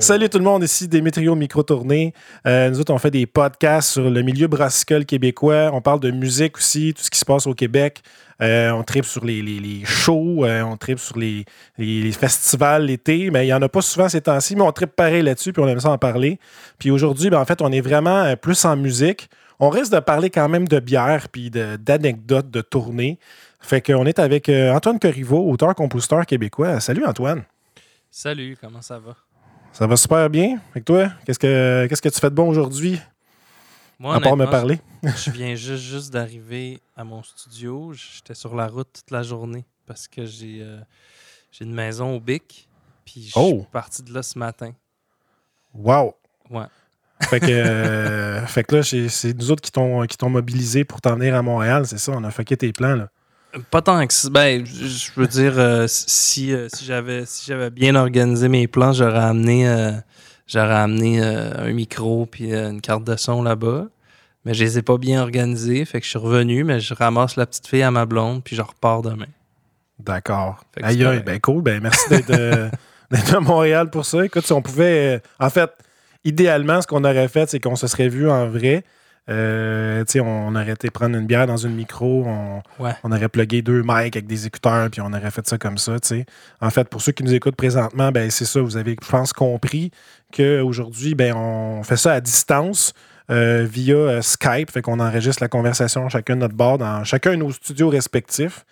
Salut tout le monde, ici Démétrio Micro-Tournée. Euh, nous autres, on fait des podcasts sur le milieu brassicole québécois. On parle de musique aussi, tout ce qui se passe au Québec. Euh, on tripe sur les, les, shows, euh, on tripe sur les, les- festivals l'été, mais il n'y en a pas souvent ces temps-ci, mais on tripe pareil là-dessus, puis on aime ça en parler. Puis aujourd'hui, ben, en fait, on est vraiment euh, plus en musique. On risque de parler quand même de bière, puis d'anecdotes de tournée. Fait qu'on est avec euh, Antoine Corriveau, auteur-compositeur québécois. Salut Antoine. Salut, comment ça va? Ça va super bien. Avec toi, qu'est-ce que qu'est-ce que tu fais de bon aujourd'hui, Moi, à part me parler? je viens juste, juste d'arriver à mon studio. J'étais sur la route toute la journée parce que j'ai euh, j'ai une maison au Bic. Puis je Oh! suis parti de là ce matin. Wow! Ouais. Fait que, euh, fait que là, c'est nous autres qui t'ont qui t'ont mobilisé pour t'en venir à Montréal, c'est ça? On a fucké tes plans, là. Pas tant que ça. Ben, je veux dire, euh, si, euh, si j'avais si j'avais bien organisé mes plans, j'aurais amené, euh, j'aurais amené un micro puis une carte de son là-bas. Mais je les ai pas bien organisés. Fait que je suis revenu, mais je ramasse la petite fille à ma blonde puis je repars demain. D'accord. Aïe, ben cool. Ben merci d'être d'être à Montréal pour ça. Écoute, si on pouvait. en fait, idéalement, ce qu'on aurait fait, c'est qu'on se serait vu en vrai. Euh, on aurait été prendre une bière dans une micro, on, Ouais. on aurait plugué deux mics avec des écouteurs, puis on aurait fait ça comme ça. En fait, pour ceux qui nous écoutent présentement, ben c'est ça, vous avez, je pense, compris qu'aujourd'hui, ben on fait ça à distance euh, via euh, Skype, fait qu'on enregistre la conversation chacun de notre bord dans chacun de nos studios respectifs.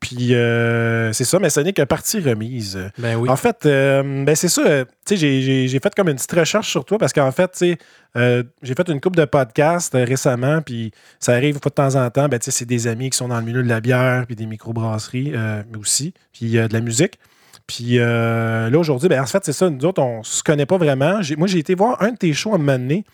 Puis euh, c'est ça, mais ce n'est que partie remise. Ben oui. En fait, euh, ben c'est ça. euh, Tu sais, j'ai- j'ai fait comme une petite recherche sur toi parce qu'en fait, tu sais, euh, j'ai fait une couple de podcasts récemment, puis ça arrive pas de temps en temps. Ben, tu sais, c'est des amis qui sont dans le milieu de la bière, puis des microbrasseries, mais aussi, puis de la musique. Puis là, aujourd'hui, ben, en fait, c'est ça. Nous autres, on se connaît pas vraiment. Moi, j'ai été voir un de tes shows à un moment donné.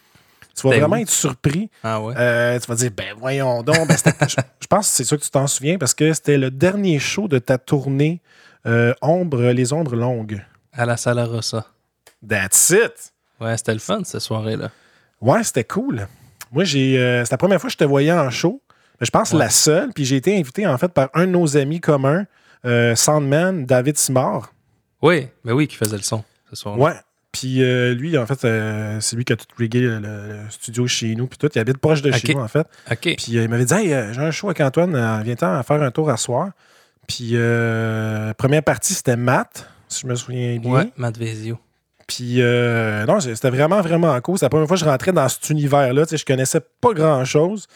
Tu vas Ben vraiment être surpris. Ah ouais. Euh, tu vas dire, ben voyons donc. Ben, je, je pense que c'est ça que tu t'en souviens parce que c'était le dernier show de ta tournée euh, Ombre, les ombres longues. À la Sala Rossa. That's it! Ouais, c'était le fun cette soirée-là. Ouais, c'était cool. Moi, j'ai. euh, c'est la première fois que je te voyais en show. Mais Je pense Ouais. la seule. Puis j'ai été invité en fait par un de nos amis communs, Sandman, David Simard. Oui, mais oui, qui faisait le son ce soir. Ouais. Puis euh, lui, en fait, euh, c'est lui qui a tout riggé le, le studio chez nous. Puis tout, il habite proche de chez nous, en fait. Puis euh, il m'avait dit Hey, j'ai un show avec Antoine, viens-t'en faire un tour à soir. Puis première partie, c'était Matt, si je me souviens bien. Ouais, Matt Vezio. Puis non, c'était vraiment, vraiment cool. C'est la première fois que je rentrais dans cet univers-là. Tu sais, Je connaissais pas grand-chose.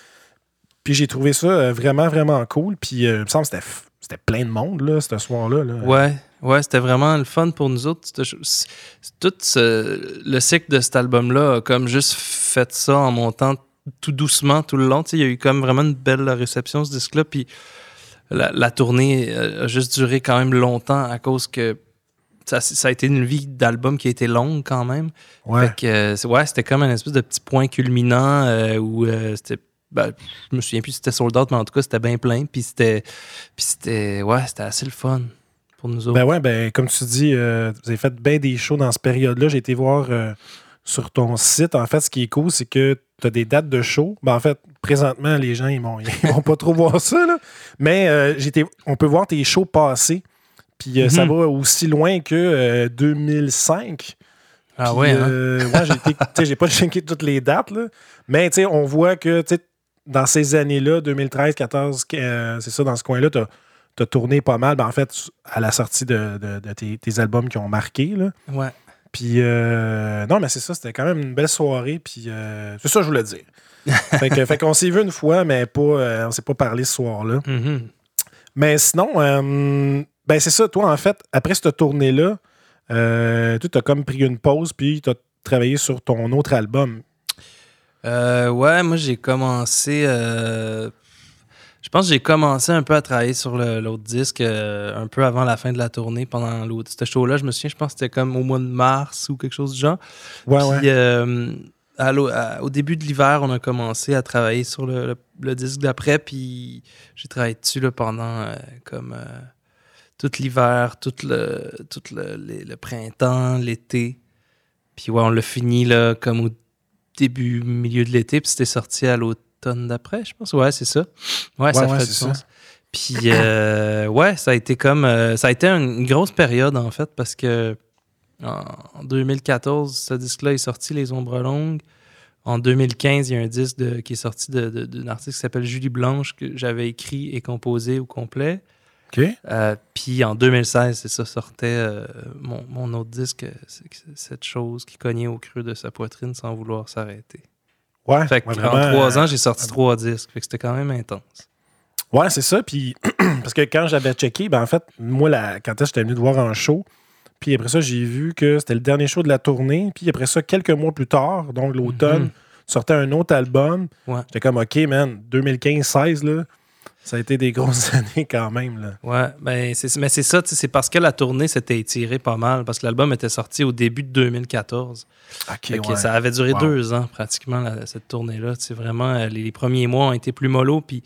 Puis j'ai trouvé ça vraiment, vraiment cool. Puis il me semble que c'était plein de monde, là, ce soir-là. là. Ouais, ouais, c'était vraiment le fun pour nous autres. Tout ce- le cycle de cet album-là a comme juste fait ça en montant tout doucement tout le long. Tu sais, il y a eu comme vraiment une belle réception, ce disque-là. Puis la, la tournée euh, a juste duré quand même longtemps à cause que ça, ça a été une vie d'album qui a été longue quand même. Ouais. Fait que, euh, ouais, c'était comme un espèce de petit point culminant euh, où euh, c'était. ben, je me souviens plus si c'était sold out, mais en tout cas, c'était bien plein. Puis c'était. Puis c'était. Ouais, c'était assez le fun pour nous autres. Ben ouais, ben comme tu dis, euh, vous avez fait bien des shows dans cette période-là. J'ai été voir euh, sur ton site. En fait, ce qui est cool, c'est que tu as des dates de show. Ben, en fait, présentement, les gens, ils vont, ils vont pas trop voir ça. là. Mais euh, on peut voir tes shows passés. Puis euh, ça Mhm. va aussi loin que euh, 2005. ah Puis, ouais, hein? ouais, j'ai pas checké toutes les dates, là. mais on voit que dans ces années-là, 2013, 14, euh, c'est ça, dans ce coin-là, tu as, tourné pas mal. Ben, en fait, à la sortie de, de- de tes, tes albums qui ont marqué. Là. Ouais. Puis, euh, non, mais c'est ça, c'était quand même une belle soirée. Puis, euh, c'est ça que je voulais dire. fait que- fait qu'on s'est vu une fois, mais pas, euh, on s'est pas parlé ce soir-là. Mhm. Mais sinon, euh, ben c'est ça, toi, en fait, après cette tournée-là, tu as comme pris une pause, puis tu as travaillé sur ton autre album. Euh, ouais, moi j'ai commencé. Pense que j'ai commencé un peu à travailler sur l'autre disque euh, un peu avant la fin de la tournée pendant l'autre. Ce show-là, je me souviens, je pense que c'était comme au mois de mars ou quelque chose du genre. Ouais, Puis, ouais. euh, à l'au- à- au début de l'hiver, on a commencé à travailler sur le, le- le disque d'après, puis j'ai travaillé dessus là, pendant euh, comme euh, tout l'hiver, tout le, tout le, les- le printemps, l'été. Puis ouais, on l'a fini là, comme au début, milieu de l'été, puis c'était sorti à l'automne d'après, je pense. Ouais, c'est ça. Ouais, ça Ouais, fait du sens. Puis euh, ouais, ça a été comme. euh, ça a été une grosse période en fait, parce que en 2014, ce disque-là est sorti, Les Ombres Longues. En 2015, il y a un disque de- qui est sorti d'une artiste qui s'appelle Julie Blanche, que j'avais écrit et composé au complet. OK. Euh, puis en 2016, c'est ça, sortait mon, mon autre disque, cette chose qui cognait au creux de sa poitrine sans vouloir s'arrêter. Ouais. Fait que ouais, en trois euh, ans, j'ai sorti trois disques. Fait que c'était quand même intense. Ouais, c'est ça. Puis, parce que quand j'avais checké, ben en fait, moi, la, quand est-ce que j'étais venu te voir en show, puis après ça, j'ai vu que c'était le dernier show de la tournée. Puis après ça, quelques mois plus tard, donc l'automne, Mhm. sortait un autre album. Ouais. J'étais comme, OK, man, 2015-16, là, ça a été des grosses années quand même. Là. Ouais, ben c'est, mais c'est ça, c'est parce que la tournée s'était étirée pas mal, parce que l'album était sorti au début de 2014. OK, Fait que ouais. ça avait duré Wow. deux ans pratiquement, la- cette tournée-là. C'est vraiment, euh, les, les premiers mois ont été plus mollo, puis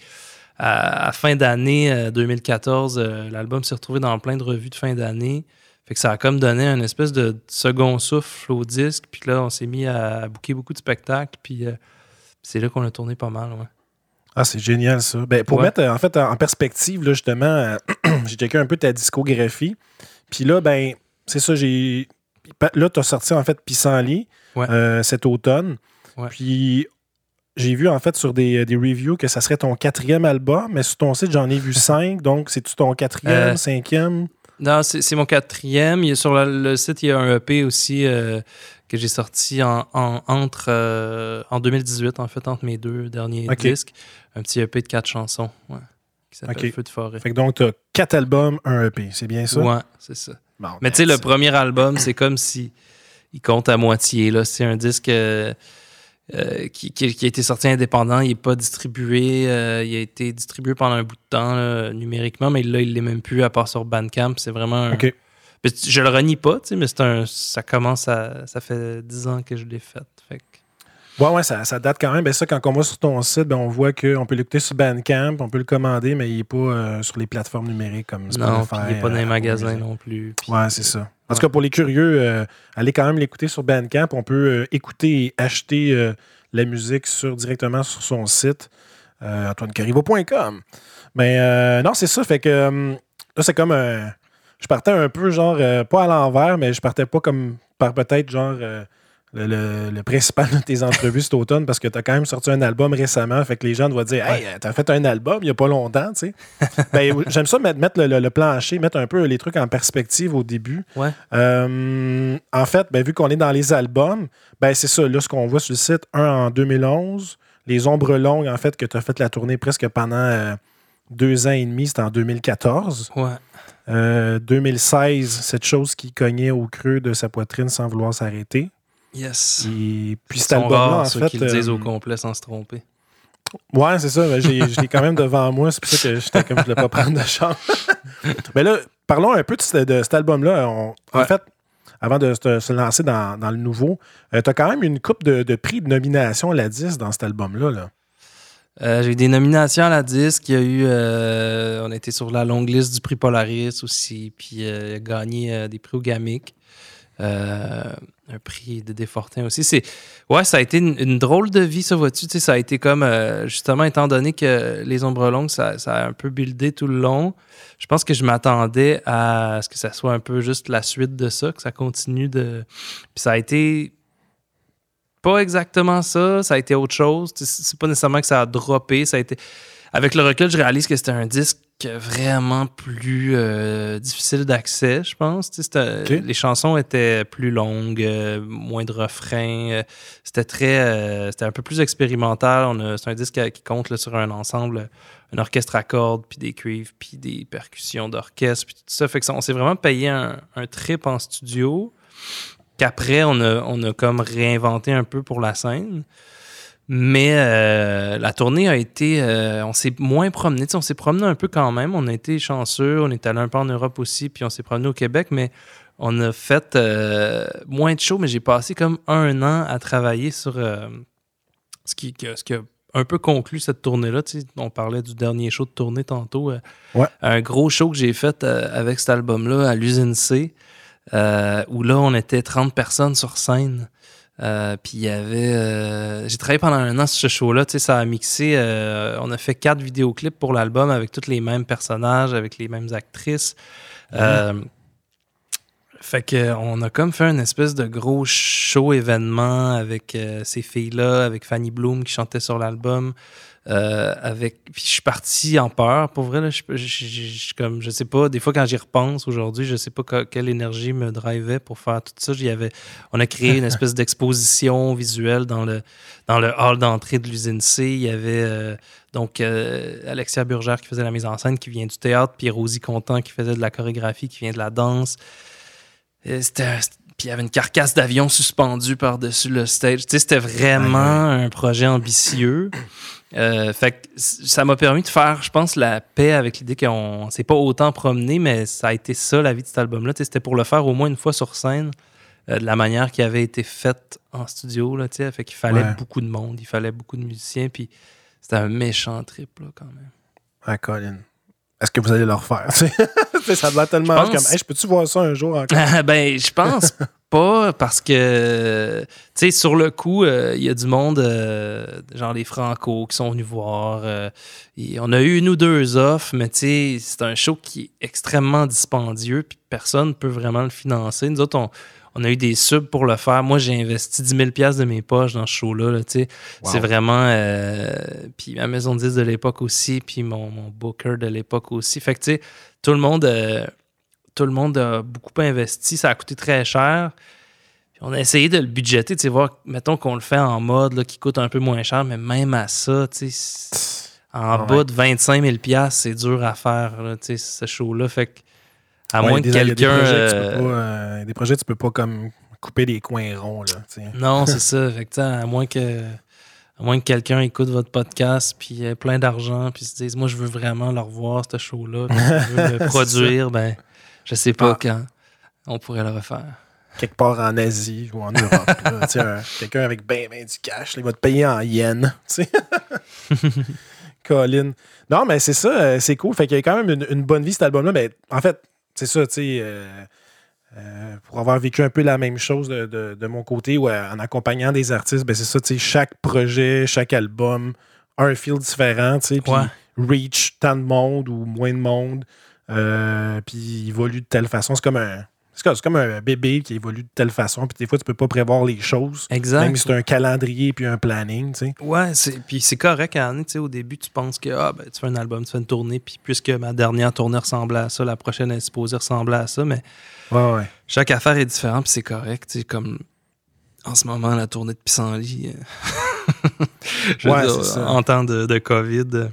à, à fin d'année euh, 2014, euh, l'album s'est retrouvé dans plein de revues de fin d'année. Fait que ça a comme donné un espèce de second souffle au disque, puis là, on s'est mis à, à booker beaucoup de spectacles, puis euh, c'est là qu'on a tourné pas mal, ouais. Ah, c'est génial, ça. Ben, pour Ouais. mettre euh, en fait en perspective, là, justement, euh, j'ai checké un peu ta discographie. Puis là, ben, c'est ça, j'ai. Là, tu as sorti en fait Pissenlit Ouais. euh, cet automne. Ouais. Puis j'ai vu en fait sur des, des reviews que ça serait ton quatrième album, mais sur ton site, j'en ai vu cinq. Donc, c'est-tu ton quatrième, Euh, cinquième? Non, c'est c'est mon quatrième. Il y a, sur le, le site, il y a un EP aussi euh, que j'ai sorti en, en- entre, euh, en 2018, en fait, entre mes deux derniers disques. Un petit EP de quatre chansons ouais, qui s'appelle Ok. Feu de forêt. Fait que donc, tu as quatre albums, un EP. C'est bien ça? Ouais, c'est ça. Bon, Mais tu sais, le premier album, c'est comme si il compte à moitié. là. C'est un disque euh, euh, qui, qui- qui a été sorti indépendant. Il n'est pas distribué. euh, il a été distribué pendant un bout de temps là, numériquement, mais là, il l'est même plus à part sur Bandcamp. C'est vraiment un-. Je le renie pas, tu sais, mais c'est un, ça commence à. Ça fait 10 ans que je l'ai fait. Fait que- Ouais, ouais, ça, ça date quand même. Ben ça, quand on va sur ton site, ben, on voit qu'on peut l'écouter sur Bandcamp, on peut le commander, mais il n'est pas euh, sur les plateformes numériques comme non, Spotify. puis il n'est pas dans les euh, magasins non plus. Ouais, c'est ça. En tout cas, pour les curieux, euh, allez quand même l'écouter sur Bandcamp. On peut euh, écouter et acheter euh, la musique sur, directement sur son site, antoinecarivo.com. Mais euh, non, c'est ça. Fait que là, c'est comme un. Je partais un peu, genre, euh, pas à l'envers, mais je partais pas comme par peut-être, genre, euh, le, le- le principal de tes entrevues cet automne parce que tu as quand même sorti un album récemment. Fait que les gens doivent dire Hey, t'as fait un album il n'y a pas longtemps, tu sais. ben, J'aime ça mettre, mettre le, plancher, mettre un peu les trucs en perspective au début. Ouais. Euh, en fait, ben, vu qu'on est dans les albums, ben, c'est ça, là, ce qu'on voit sur le site, un en 2011, Les Ombres Longues, en fait, que tu as fait la tournée presque pendant euh, deux ans et demi, c'était en 2014. Ouais. Euh, 2016, cette chose qui cognait au creux de sa poitrine sans vouloir s'arrêter. Yes. Et puis cet album-là, en ceux fait. qui le disent euh, au complet sans se tromper. Ouais, c'est ça. mais j'ai- Je l'ai quand même devant moi. C'est pour ça que j'étais comme je ne voulais pas prendre de chance. Mais là, parlons un peu de, ce- de cet album-là. En fait, avant de se, se lancer dans, dans le nouveau, tu as quand même une coupe de, de prix de nomination à la 10 dans cet album-là. Là. Euh, j'ai eu des nominations à la disque. Il y a eu. euh, on était sur la longue liste du prix Polaris aussi. Puis euh, il a gagné des prix au GAMIC. Un prix de Desfortins aussi. C'est, ouais, ça a été une, drôle de vie, ça, vois-tu? Ça a été comme, justement, étant donné que Les Ombres Longues, ça, ça a un peu buildé tout le long. Je pense que je m'attendais à ce que ça soit un peu juste la suite de ça, que ça continue de. Puis ça a été pas exactement ça, ça a été autre chose. C'est pas nécessairement que ça a droppé, ça a été. Avec le recul, je réalise que c'était un disque vraiment plus euh, difficile d'accès, je pense. Les chansons étaient plus longues, euh, moins de refrains. euh, c'était très, c'était un peu plus expérimental. C'est un disque qui qui compte là, sur un ensemble, un orchestre à cordes, puis des cuivres, puis des percussions d'orchestre, puis tout ça. Fait que ça, on s'est vraiment payé un, un trip en studio qu'après, on a, on a comme réinventé un peu pour la scène. Mais euh, la tournée a été. euh, on s'est moins promené. On s'est promené un peu quand même. On a été chanceux. On est allé un peu en Europe aussi. Puis on s'est promené au Québec. Mais on a fait euh, moins de shows. Mais j'ai passé comme un an à travailler sur ce, qui, ce qui a un peu conclu cette tournée-là. Tu sais, on parlait du dernier show de tournée tantôt. Ouais. Un gros show que j'ai fait avec cet album-là à l'usine C. euh, où là, on était 30 personnes sur scène. Euh, puis il y avait. euh, j'ai travaillé pendant un an sur ce show-là. Tu sais, ça a mixé. euh, on a fait quatre vidéoclips pour l'album avec tous les mêmes personnages, avec les mêmes actrices. Euh, Fait que on a comme fait une espèce de gros show événement avec ces filles-là, avec Fanny Bloom qui chantait sur l'album. Euh, avec puis je suis parti en peur. Pour vrai là, je, je, je- comme je sais pas. Des fois quand j'y repense aujourd'hui je sais pas que- quelle énergie me drivait pour faire tout ça. On a créé une espèce d'exposition visuelle dans le dans le hall d'entrée de l'usine C. Il y avait euh, donc euh, Alexia Burgère qui faisait la mise en scène qui vient du théâtre puis Rosie Contant qui faisait de la chorégraphie qui vient de la danse. C'était puis il y avait une carcasse d'avion suspendue par-dessus le stage. Tu sais, c'était vraiment un projet ambitieux. Euh, fait que ça m'a permis de faire, je pense, la paix avec l'idée qu'on s'est pas autant promené, mais ça a été ça la vie de cet album-là. Tu sais, C'était pour le faire au moins une fois sur scène, euh, de la manière qui avait été faite en studio. Là, tu sais. fait qu'il fallait Ouais. beaucoup de monde, il fallait beaucoup de musiciens, puis c'était un méchant trip là, quand même. Ah, Colin. Est-ce que vous allez le refaire? Ça doit tellement Je pense- comme. Hey, je peux-tu voir ça un jour encore? ben, je pense pas parce que, tu sais, sur le coup, euh, il y a du monde, euh, genre les Franco, qui sont venus voir. euh, et on a eu une ou deux offres, mais tu sais, c'est un show qui est extrêmement dispendieux, puis personne ne peut vraiment le financer. Nous autres, on, on a eu des subs pour le faire. Moi, j'ai investi 10 000 de mes poches dans ce show-là. là. Wow. C'est vraiment. euh, puis ma maison de 10 de l'époque aussi, puis mon, mon booker de l'époque aussi. Fait que, tu sais, tout le monde. euh, tout le monde a beaucoup investi, ça a coûté très cher. Puis on a essayé de le budgéter, tu sais, voir, mettons qu'on le fait en mode là, qui coûte un peu moins cher, mais même à ça, tu sais, en ouais. bas de 25 000 piastres, c'est dur à faire, là, tu sais, ce show-là. Fait que, à Ouais, moins que il y a quelqu'un. des projets que tu euh, peux pas, euh, des projets, tu peux pas comme couper des coins ronds. Là. Non, c'est ça. Fait que, à moins que. À moins que quelqu'un écoute votre podcast puis ait plein d'argent puis se dise moi je veux vraiment le revoir ce show là puis je veux le produire ben je sais pas Ah. quand on pourrait le refaire. Quelque part en Asie ou en Europe. Quelqu'un avec ben, ben du cash, là, il va te payer en yens. Colin. Non, mais c'est ça, euh, c'est cool. Fait qu'il y a quand même une, une bonne vie, cet album-là. Mais en fait, c'est ça, tu sais. euh, euh, pour avoir vécu un peu la même chose de, de- de mon côté, ou en accompagnant des artistes, ben c'est ça, tu sais, chaque projet, chaque album a un feel différent, tu sais, puis reach tant de monde ou moins de monde, euh, puis il évolue de telle façon. C'est comme un c'est comme- un bébé qui évolue de telle façon, puis des fois, tu peux pas prévoir les choses, Exact. même si c'est un calendrier puis un planning, tu sais. Ouais, c'est, puis c'est correct, Anne. Tu sais, au début, tu penses que ah, ben, tu fais un album, tu fais une tournée, puis puisque ma dernière tournée ressemblait à ça, la prochaine est supposée ressembler à ça, mais Ouais, ouais. chaque affaire est différente, puis c'est correct. Tu sais, comme en ce moment, la tournée de Pissenlit, euh, je veux Ouais, dire, c'est ça. en temps de, de COVID. euh,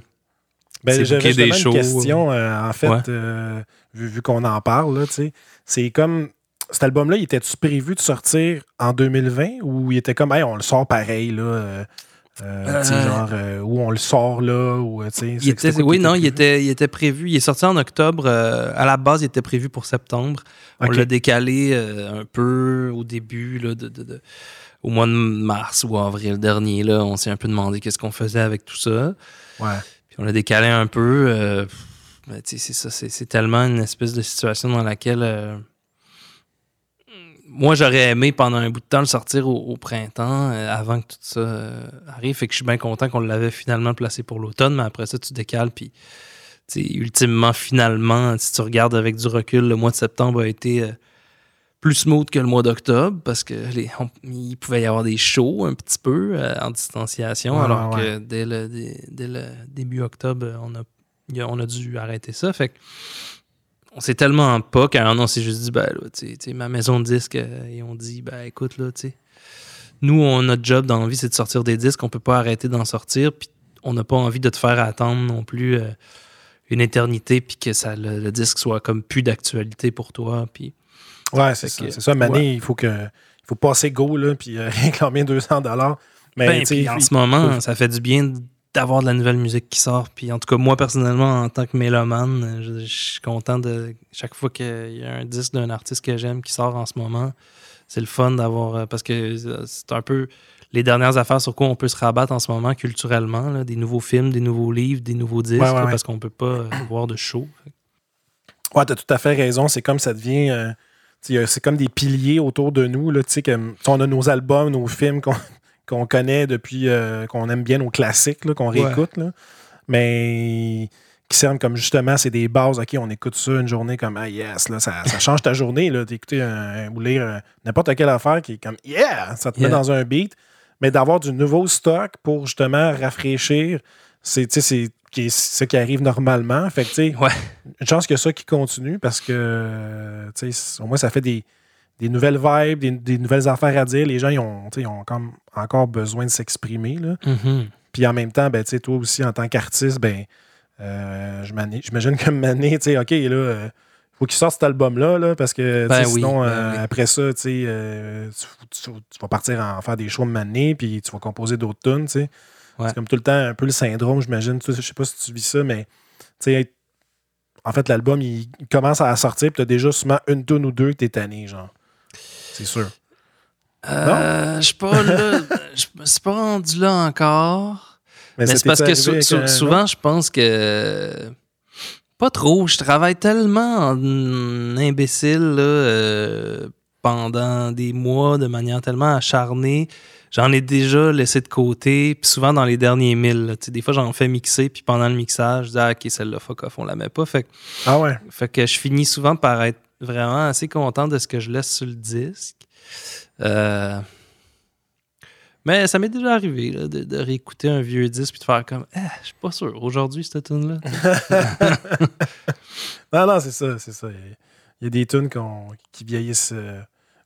Ben, C'est j'avais des une shows, question, euh, en fait, Ouais. euh, vu, vu qu'on en parle, là, tu sais. C'est comme. Cet album-là, il était-tu prévu de sortir en 2020 ou il était comme, hey, on le sort pareil, là? euh, euh, Euh. genre, euh, où on le sort là, ou. Il était, quoi oui, non, il était, il était prévu. Il est sorti en octobre. à la base, il était prévu pour septembre. On l'a décalé un peu au début, là, de, de- de- au mois de mars ou avril dernier. Là, on s'est un peu demandé qu'est-ce qu'on faisait avec tout ça. Ouais. Puis on l'a décalé un peu. Mais tu sais, c'est ça. C'est, tellement une espèce de situation dans laquelle. euh, moi, j'aurais aimé pendant un bout de temps le sortir au, au printemps euh, avant que tout ça euh, arrive. Fait que je suis bien content qu'on l'avait finalement placé pour l'automne, mais après ça, tu décales. Puis, ultimement, finalement, si tu regardes avec du recul, le mois de septembre a été euh, plus smooth que le mois d'octobre parce que les, on- il pouvait y avoir des shows un petit peu en distanciation, Ouais, alors ouais, que dès le, dès, dès le début octobre, on a- on a dû arrêter ça. Fait que on sait tellement pas qu'à un an, on s'est juste dit, ben là, tu sais, tu sais, ma maison de disques, euh, et on dit, ben écoute, là, tu nous, on, notre job dans la vie, c'est de sortir des disques, on peut pas arrêter d'en sortir, puis on n'a pas envie de te faire attendre non plus euh, une éternité, puis que ça, le, le disque soit comme plus d'actualité pour toi, puis Ouais, c'est ça. C'est ça, Mané, ouais. il faut que il faut passer go, là, puis euh, réclamer 200 dollars. Mais, Ben, en ce moment, faut- ça fait du bien d'avoir de la nouvelle musique qui sort. Puis en tout cas, moi, personnellement, en tant que mélomane, je, je suis content de chaque fois qu'il y a un disque d'un artiste que j'aime qui sort en ce moment. C'est le fun d'avoir. euh, Parce que euh, c'est un peu les dernières affaires sur quoi on peut se rabattre en ce moment culturellement. là, des nouveaux films, des nouveaux livres, des nouveaux disques, Ouais, ouais, là, ouais. parce qu'on peut pas euh, voir de show. Ouais, t'as tout à fait raison. C'est comme ça devient. euh, c'est comme des piliers autour de nous. Là, sais, on a nos albums, nos films qu'on connaît depuis. euh, qu'on aime bien, nos classiques, qu'on Ouais. réécoute. Là. Mais qui servent comme justement, c'est des bases. OK, on écoute ça une journée comme Ah yes, là, ça, ça change ta journée d'écouter ou lire euh, n'importe quelle affaire qui est comme Yeah, ça te met dans un beat. Mais d'avoir du nouveau stock pour justement rafraîchir, c'est qui est ce qui arrive normalement. Fait que, tu sais, Ouais. une chance que ça qui continue parce que, tu sais, au moins, ça fait des, des nouvelles vibes, des, des nouvelles affaires à dire. Les gens, ils ont, tu ils ont comme encore besoin de s'exprimer. là. Mhm. Puis en même temps, ben, tu toi aussi, en tant qu'artiste, ben, euh, j'imagine que Mané, tu sais, OK, là, euh, faut qu'il sorte cet album-là, là, parce que tu Ben oui, sinon, ben euh, oui. après ça, tu euh, tu, tu- tu vas partir en faire des shows de Mané, puis tu vas composer d'autres tunes, tu. Ouais. C'est comme tout le temps un peu le syndrome, j'imagine. Tu Je sais pas si tu vis ça, mais tu en fait, l'album, il, commence à sortir, puis tu as déjà souvent une tune ou deux que t'es tanné, genre. C'est sûr. Euh, je suis pas là. Je me suis pas rendu là encore. Mais ça c'est parce que arrivé sou- avec sou- un- souvent, je pense que. Pas trop. Je travaille tellement en imbécile là, euh, pendant des mois de manière tellement acharnée. J'en ai déjà laissé de côté. Puis souvent dans les derniers milles. là, tu sais, des fois, j'en fais mixer. Puis pendant le mixage, je dis ah, Ok, celle-là, fuck off, on la met pas. Fait, que- Ah ouais. fait que je finis souvent par être vraiment assez content de ce que je laisse sur le disque. Euh, Mais ça m'est déjà arrivé là, de, de réécouter un vieux disque puis de faire comme Ah, je suis pas sûr aujourd'hui cette tune là. Non, non, c'est ça, c'est ça. Il y a- des tunes qui vieillissent euh,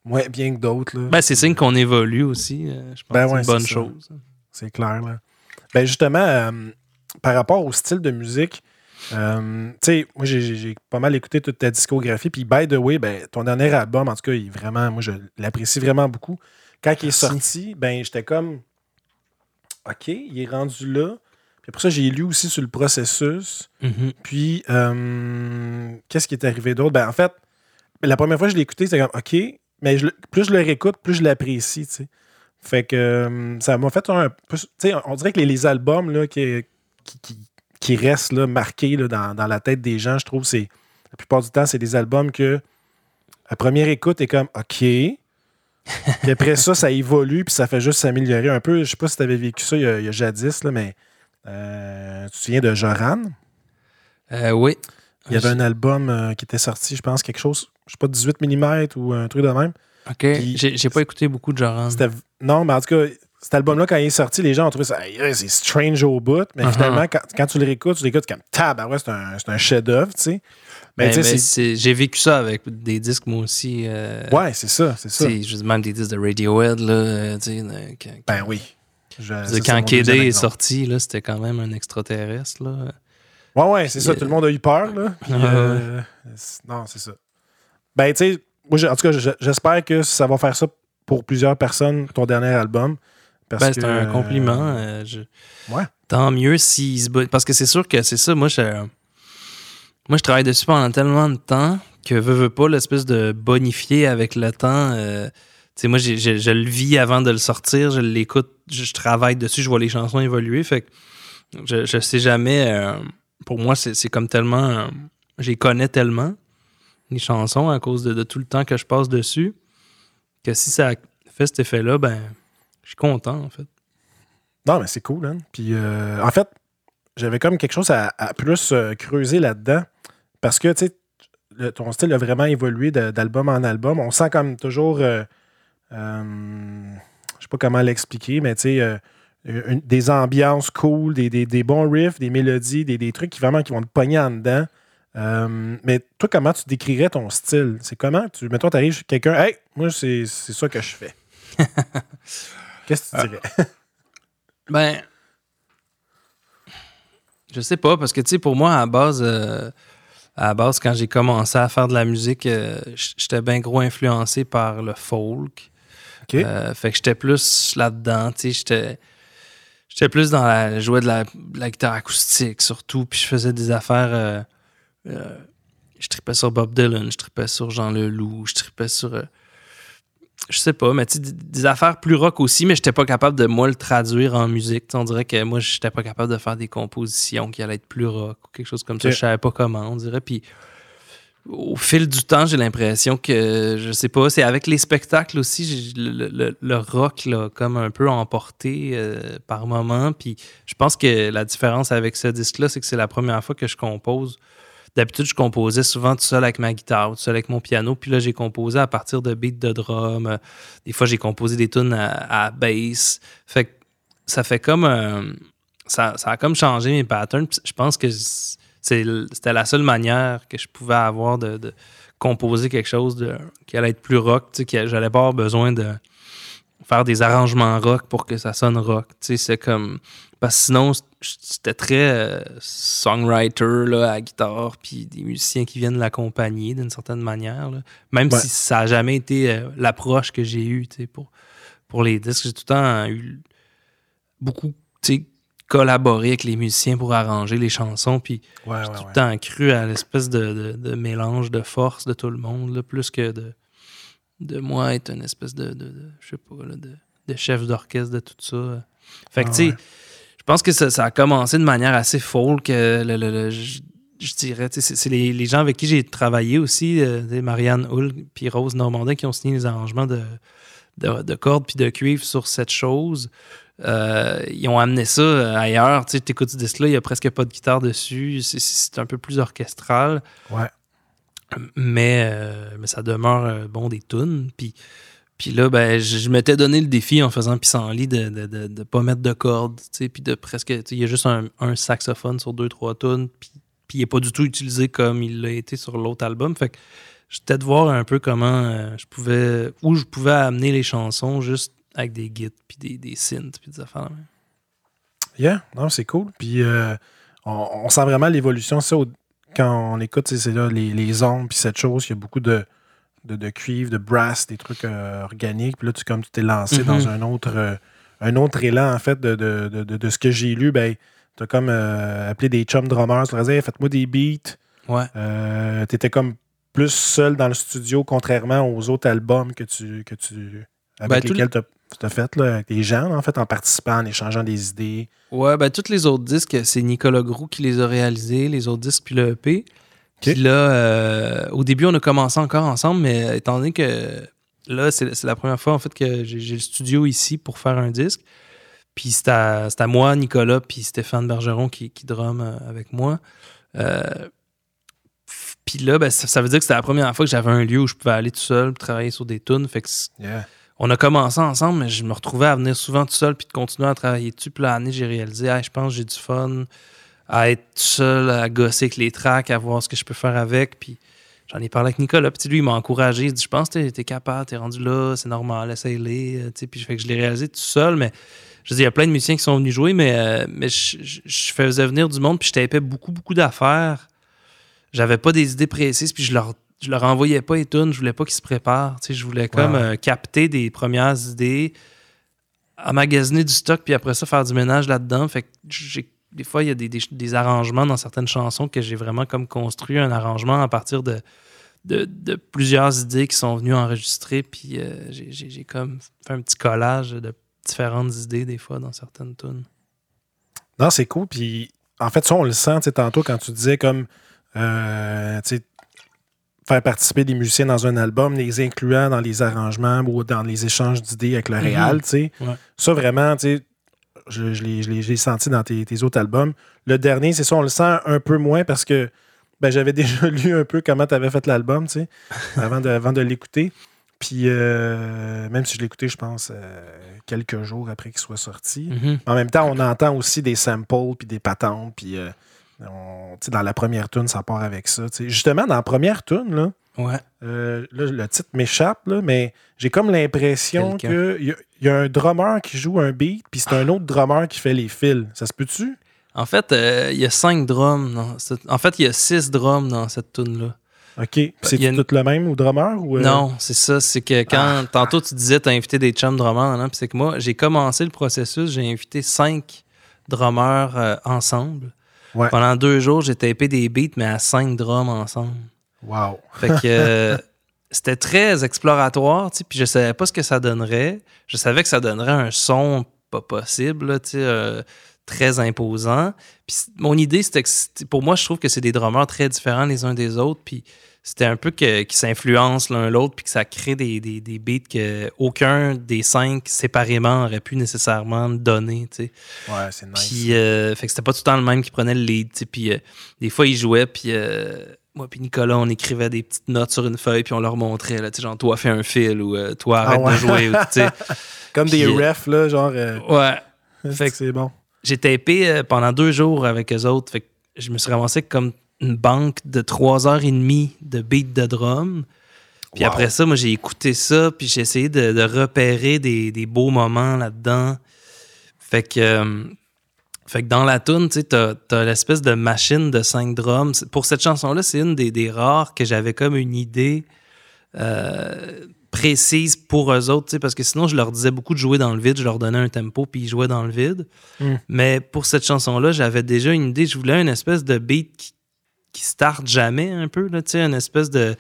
moins bien que d'autres. ben c'est signe qu'on évolue aussi. euh, je pense Ben que ouais, c'est une bonne chose. C'est clair, là. Ben justement, par rapport au style de musique, euh, tu sais, moi, j'ai- pas mal écouté toute ta discographie. Puis, by the way, ben, ton dernier album, en tout cas, il est vraiment, moi, je l'apprécie vraiment beaucoup. Quand il est sorti, ben, j'étais comme, OK, il est rendu là. Puis après ça, j'ai lu aussi sur le processus. Mhm. Puis, euh, qu'est-ce qui est arrivé d'autre? Ben, en fait, la première fois que je l'ai écouté, c'était comme, OK, mais je plus je le réécoute, plus je l'apprécie, tu sais. Fait que euh, ça m'a fait un peu. Tu sais, on dirait que les, les albums là, qui, qui, qui, qui restent là, marqués là, dans, dans la tête des gens, je trouve, c'est. La plupart du temps, c'est des albums que. La première écoute est comme OK. Puis après ça, ça évolue, puis ça fait juste s'améliorer un peu. Je sais pas si tu avais vécu ça il y a, il y a jadis, là, mais euh, tu te souviens de Joran? Euh, oui. Il y avait un album euh, qui était sorti, je pense, quelque chose, je sais pas, 18 mm ou un truc de même. Ok. J'ai pas écouté beaucoup de Joran. Non, mais en tout cas, cet album-là, quand il est sorti, les gens ont trouvé ça, c'est strange au bout. Mais Uh-huh. finalement, quand, quand tu le réécoutes, tu l'écoutes comme tab, ouais, c'est un, un chef-d'œuvre, tu sais. Mais c'est- J'ai vécu ça avec des disques moi aussi. euh, Ouais, c'est ça, c'est ça. même des disques de Radiohead là. euh, tu sais, de- quand- Ben oui. Je- ça, quand KD est sorti, là, c'était quand même un extraterrestre. Là. Ouais, ouais, c'est ça. Tout le monde a eu peur, là. Puis, euh, non, c'est ça. Ben, tu sais, moi, en tout cas, je- j'espère que ça va faire ça pour plusieurs personnes, ton dernier album. Ben, c'est un euh, compliment. euh, je- ouais. Tant mieux s'il se Parce que c'est sûr que c'est ça. Moi je... moi, je travaille dessus pendant tellement de temps que veux, veux pas l'espèce de bonifier avec le temps. euh, Tu sais, moi, je le vis avant de le sortir, je l'écoute, je, je travaille dessus, je vois les chansons évoluer. Fait que je, je sais jamais. euh, pour moi, c'est c'est comme tellement. euh, je les connais tellement, les chansons, à cause de, de tout le temps que je passe dessus, que si ça fait cet effet-là, ben, je suis content, en fait. Non, mais c'est cool, hein. Puis, euh, en fait, j'avais comme quelque chose à, à plus euh, creuser là-dedans. Parce que, tu sais, ton style a vraiment évolué d'album en album. On sent comme toujours. euh, euh, je sais pas comment l'expliquer, mais tu sais. euh, une- des ambiances cool, des, des- des bons riffs, des mélodies, des, des trucs qui vraiment qui vont te pogner en dedans. Euh, mais toi, comment tu décrirais ton style? C'est comment? Tu, mettons, tu arrives chez quelqu'un, hey, moi, c'est ça que je fais. Qu'est-ce que tu dirais? Ben. Je sais pas, parce que, tu sais, pour moi, à la base, euh, à la base quand j'ai commencé à faire de la musique, euh, j'étais bien gros influencé par le folk. Euh, fait que j'étais plus là-dedans, tu sais, j'étais. J'étais plus dans la. Je jouais de la, de la guitare acoustique surtout, puis je faisais des affaires. je tripais sur Bob Dylan, je tripais sur Jean Leloup, je tripais sur. Je sais pas, mais tu sais, des, affaires plus rock aussi, mais j'étais pas capable de moi le traduire en musique. On dirait que moi, j'étais pas capable de faire des compositions qui allaient être plus rock ou quelque chose comme ça. Je savais pas comment, on dirait. Puis au fil du temps, j'ai l'impression que, je sais pas, c'est avec les spectacles aussi, le, rock l'a comme un peu emporté euh, par moment. Puis je pense que la différence avec ce disque-là, c'est que c'est la première fois que je compose. D'habitude, je composais souvent tout seul avec ma guitare, tout seul avec mon piano. Puis là, j'ai composé à partir de beats de drum. Des fois, j'ai composé des tunes à, bass. Fait que ça fait comme. ça, ça, a comme changé mes patterns. Je pense que c'était la seule manière que je pouvais avoir de, composer quelque chose de, qui allait être plus rock, que j'allais pas avoir besoin de faire des arrangements rock pour que ça sonne rock. C'est comme. Parce que sinon, c'était très euh, songwriter là, à guitare, puis des musiciens qui viennent l'accompagner d'une certaine manière. Même si ça n'a jamais été euh, l'approche que j'ai eue pour, pour les disques. J'ai tout le temps eu beaucoup collaborer avec les musiciens pour arranger les chansons. Puis ouais, tout le temps cru à l'espèce de, mélange de force de tout le monde, plus que de, de moi être une espèce de, je sais pas, de, chef d'orchestre de tout ça. Fait que, ah tu sais, je pense que ça, a commencé de manière assez folle que le, je, dirais, c'est les, les, gens avec qui j'ai travaillé aussi, euh, Marianne Hull puis Rose Normandin qui ont signé les arrangements de, de, cordes puis de cuivre sur cette chose. Euh, ils ont amené ça euh, ailleurs. Tu écoutes ce disque-là, il n'y a presque pas de guitare dessus. C'est un peu plus orchestral. Ouais. Mais, euh, mais ça demeure bon des tunes. Puis, puis là, ben, je, m'étais donné le défi en faisant Pissenlit de ne de, de, pas mettre de cordes. Puis de presque. Il y a juste un, saxophone sur deux, trois tunes. Puis, puis il n'est pas du tout utilisé comme il l'a été sur l'autre album. Fait que j'étais de voir un peu comment je pouvais. où je pouvais amener les chansons juste avec des gits, puis des, des synths, puis des affaires. Yeah, non, c'est cool. Puis euh, on, sent vraiment l'évolution. Ça, quand on écoute, c'est là les, les ondes, puis cette chose, il y a beaucoup de, de, cuivre, de brass, des trucs euh, organiques. Puis là, tu, comme tu t'es lancé dans mm-hmm. un autre, euh, un autre élan, en fait, de, de, ce que j'ai lu, ben, tu as comme appelé des chum drummers. Tu leur disais, faites-moi des beats. Ouais. tu étais comme plus seul dans le studio, contrairement aux autres albums que tu, que tu, avec ben, lesquels tu tu as fait là, avec les gens, en fait, en participant, en échangeant des idées. Ouais, ben tous les autres disques, c'est Nicolas Groux qui les a réalisés, les autres disques, puis le EP. Puis là, euh, au début, on a commencé encore ensemble, mais étant donné que là, c'est la première fois, en fait, que j'ai le studio ici pour faire un disque. Puis c'est à, moi, Nicolas, puis Stéphane Bergeron qui, qui drum euh, avec moi. Euh, puis là, ben, ça, veut dire que c'était la première fois que j'avais un lieu où je pouvais aller tout seul, travailler sur des tunes. Fait que on a commencé ensemble, mais je me retrouvais à venir souvent tout seul puis de continuer à travailler dessus. Puis l'année, j'ai réalisé, je pense j'ai du fun à être tout seul, à gosser avec les tracks, à voir ce que je peux faire avec. Puis j'en ai parlé avec Nicolas. Puis lui, il m'a encouragé. Il dit Je pense que t'es es capable, t'es rendu là, c'est normal, essaye-les. Euh, puis fait que je l'ai réalisé tout seul, mais. Je dis, il y a plein de musiciens qui sont venus jouer, mais, euh, mais je, faisais venir du monde, puis je tapais beaucoup, beaucoup d'affaires. J'avais pas des idées précises, puis je leur je leur envoyais pas les tunes, je voulais pas qu'ils se préparent. je voulais comme euh, capter des premières idées, emmagasiner du stock, puis après ça, faire du ménage là-dedans. Fait que des fois, il y a des, arrangements dans certaines chansons que j'ai vraiment comme construit un arrangement à partir de, de, plusieurs idées qui sont venues enregistrer. Puis euh, j'ai comme fait un petit collage de différentes idées des fois dans certaines tunes. Non, c'est cool. Puis en fait, ça, on le sent tantôt quand tu disais comme. Euh, faire participer des musiciens dans un album, les incluant dans les arrangements ou dans les échanges d'idées avec le réal, tu sais. Ça, vraiment, tu sais, je, je l'ai senti dans tes, autres albums. Le dernier, c'est ça, on le sent un peu moins parce que ben, j'avais déjà lu un peu comment tu avais fait l'album, tu sais, avant de, avant de l'écouter. Puis, euh, même si je l'écoutais, je pense, euh, quelques jours après qu'il soit sorti. Mhm. En même temps, on entend aussi des samples, puis des patentes, puis... Euh, dans la première tune, ça part avec ça. Justement, dans la première tune, là, euh, le titre m'échappe, mais j'ai comme l'impression qu'il y, a un drummer qui joue un beat, puis c'est un autre drummer qui fait les fils. Ça se peut-tu? En fait, euh, il y a cinq drums. En fait, il y a six drums dans cette tune-là. OK. C'est tout le même au drummer? Ou euh? Non, c'est ça. C'est que quand. Ah. Tantôt, tu disais, tu as invité des chums drummers, puis c'est que moi, j'ai commencé le processus, j'ai invité cinq drummers ensemble. Pendant deux jours, j'ai tapé des beats, mais à cinq drums ensemble. Wow. Fait que euh, c'était très exploratoire, puis je savais pas ce que ça donnerait. Je savais que ça donnerait un son pas possible, euh, très imposant. Puis mon idée, c'était que pour moi, je trouve que c'est des drummers très différents les uns des autres. Puis c'était un peu qu'ils s'influencent l'un l'autre, puis que ça crée des, des, des beats que aucun des cinq séparément aurait pu nécessairement donner, tu sais. Ouais, c'est nice. Puis, euh, fait que c'était pas tout le temps le même qui prenait le lead. Puis, euh, des fois, il jouait, puis euh, moi puis Nicolas, on écrivait des petites notes sur une feuille, puis on leur montrait, là, tu sais, genre, toi, fais un fil, ou toi, Ah arrête ouais. de jouer, ou. Comme des Puis, refs, là, genre. Ouais. Fait que- c'est bon. J'ai tapé pendant deux jours avec eux autres. Fait que je me suis ramassé comme une banque de trois heures et demie de beats de drum. Puis Wow. après ça, moi, j'ai écouté ça, puis j'ai essayé de, de repérer des, des beaux moments là-dedans. Fait que, euh, fait que dans la tune, tu sais, t'as, t'as l'espèce de machine de cinq drums. Pour cette chanson-là, c'est une des, des rares que j'avais comme une idée euh, précise pour eux autres, tu sais, parce que sinon, je leur disais beaucoup de jouer dans le vide, je leur donnais un tempo, puis ils jouaient dans le vide. Mm. Mais pour cette chanson-là, j'avais déjà une idée. Je voulais une espèce de beat qui, qui starte jamais un peu, là, tu sais, une espèce de,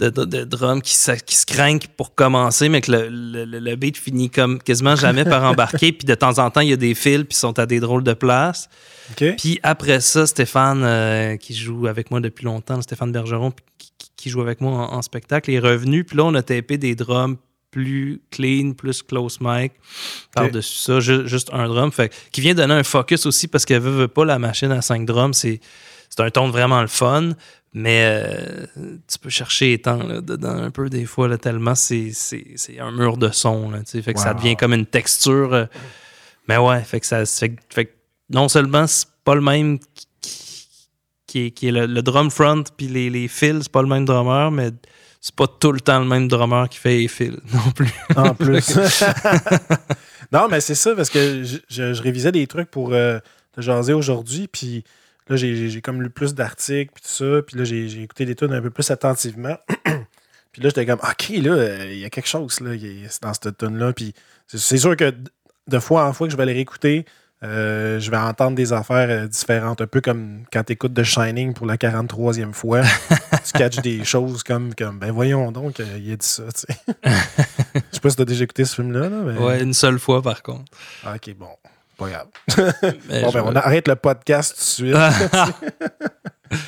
de, de, de drum qui, se- qui se crank pour commencer, mais que le, le- le- beat finit comme quasiment jamais par embarquer. Puis de temps en temps, il y a des fils, puis ils sont à des drôles de places. OK. Puis après ça, Stéphane, euh, qui joue avec moi depuis longtemps, Stéphane Bergeron, qui, qui- joue avec moi en, en spectacle, est revenu. Puis là, on a tapé des drums plus clean, plus close mic. Par-dessus ça, ju- juste un drum. Fait, qui vient donner un focus aussi parce qu'elle veut, veut pas la machine à 5 drums. C'est, c'est un ton vraiment le fun. Mais euh, tu peux chercher les temps là, dedans un peu des fois, là, tellement c'est, c'est, c'est un mur de son. Là, fait que ça devient comme une texture. euh, mais ouais, fait que ça fait, que- fait que non seulement c'est pas le même qui, qui- qui est, qui est le, le drum front puis les, les fils, c'est pas le même drummer, mais c'est pas tout le temps le même drummer qui fait les fils non plus. En plus. non, mais c'est ça, parce que je, je- je révisais des trucs pour euh, te jaser aujourd'hui, puis là, j'ai comme lu plus d'articles, puis tout ça, puis là, j'ai écouté des tunes un peu plus attentivement. puis là, j'étais comme, OK, là, il y a quelque chose là, dans cette tune-là, puis c'est- sûr que de fois en fois que je vais les réécouter, euh, je vais entendre des affaires euh, différentes, un peu comme quand tu écoutes The Shining pour la 43e fois. tu catches des choses comme, comme ben voyons donc, euh, il a dit ça, tu sais. Je sais pas si tu as déjà écouté ce film-là. Là, mais... Ouais, une seule fois par contre. Ah, ok, bon. Pas grave. Bon, ben, on arrête le podcast tout de suite.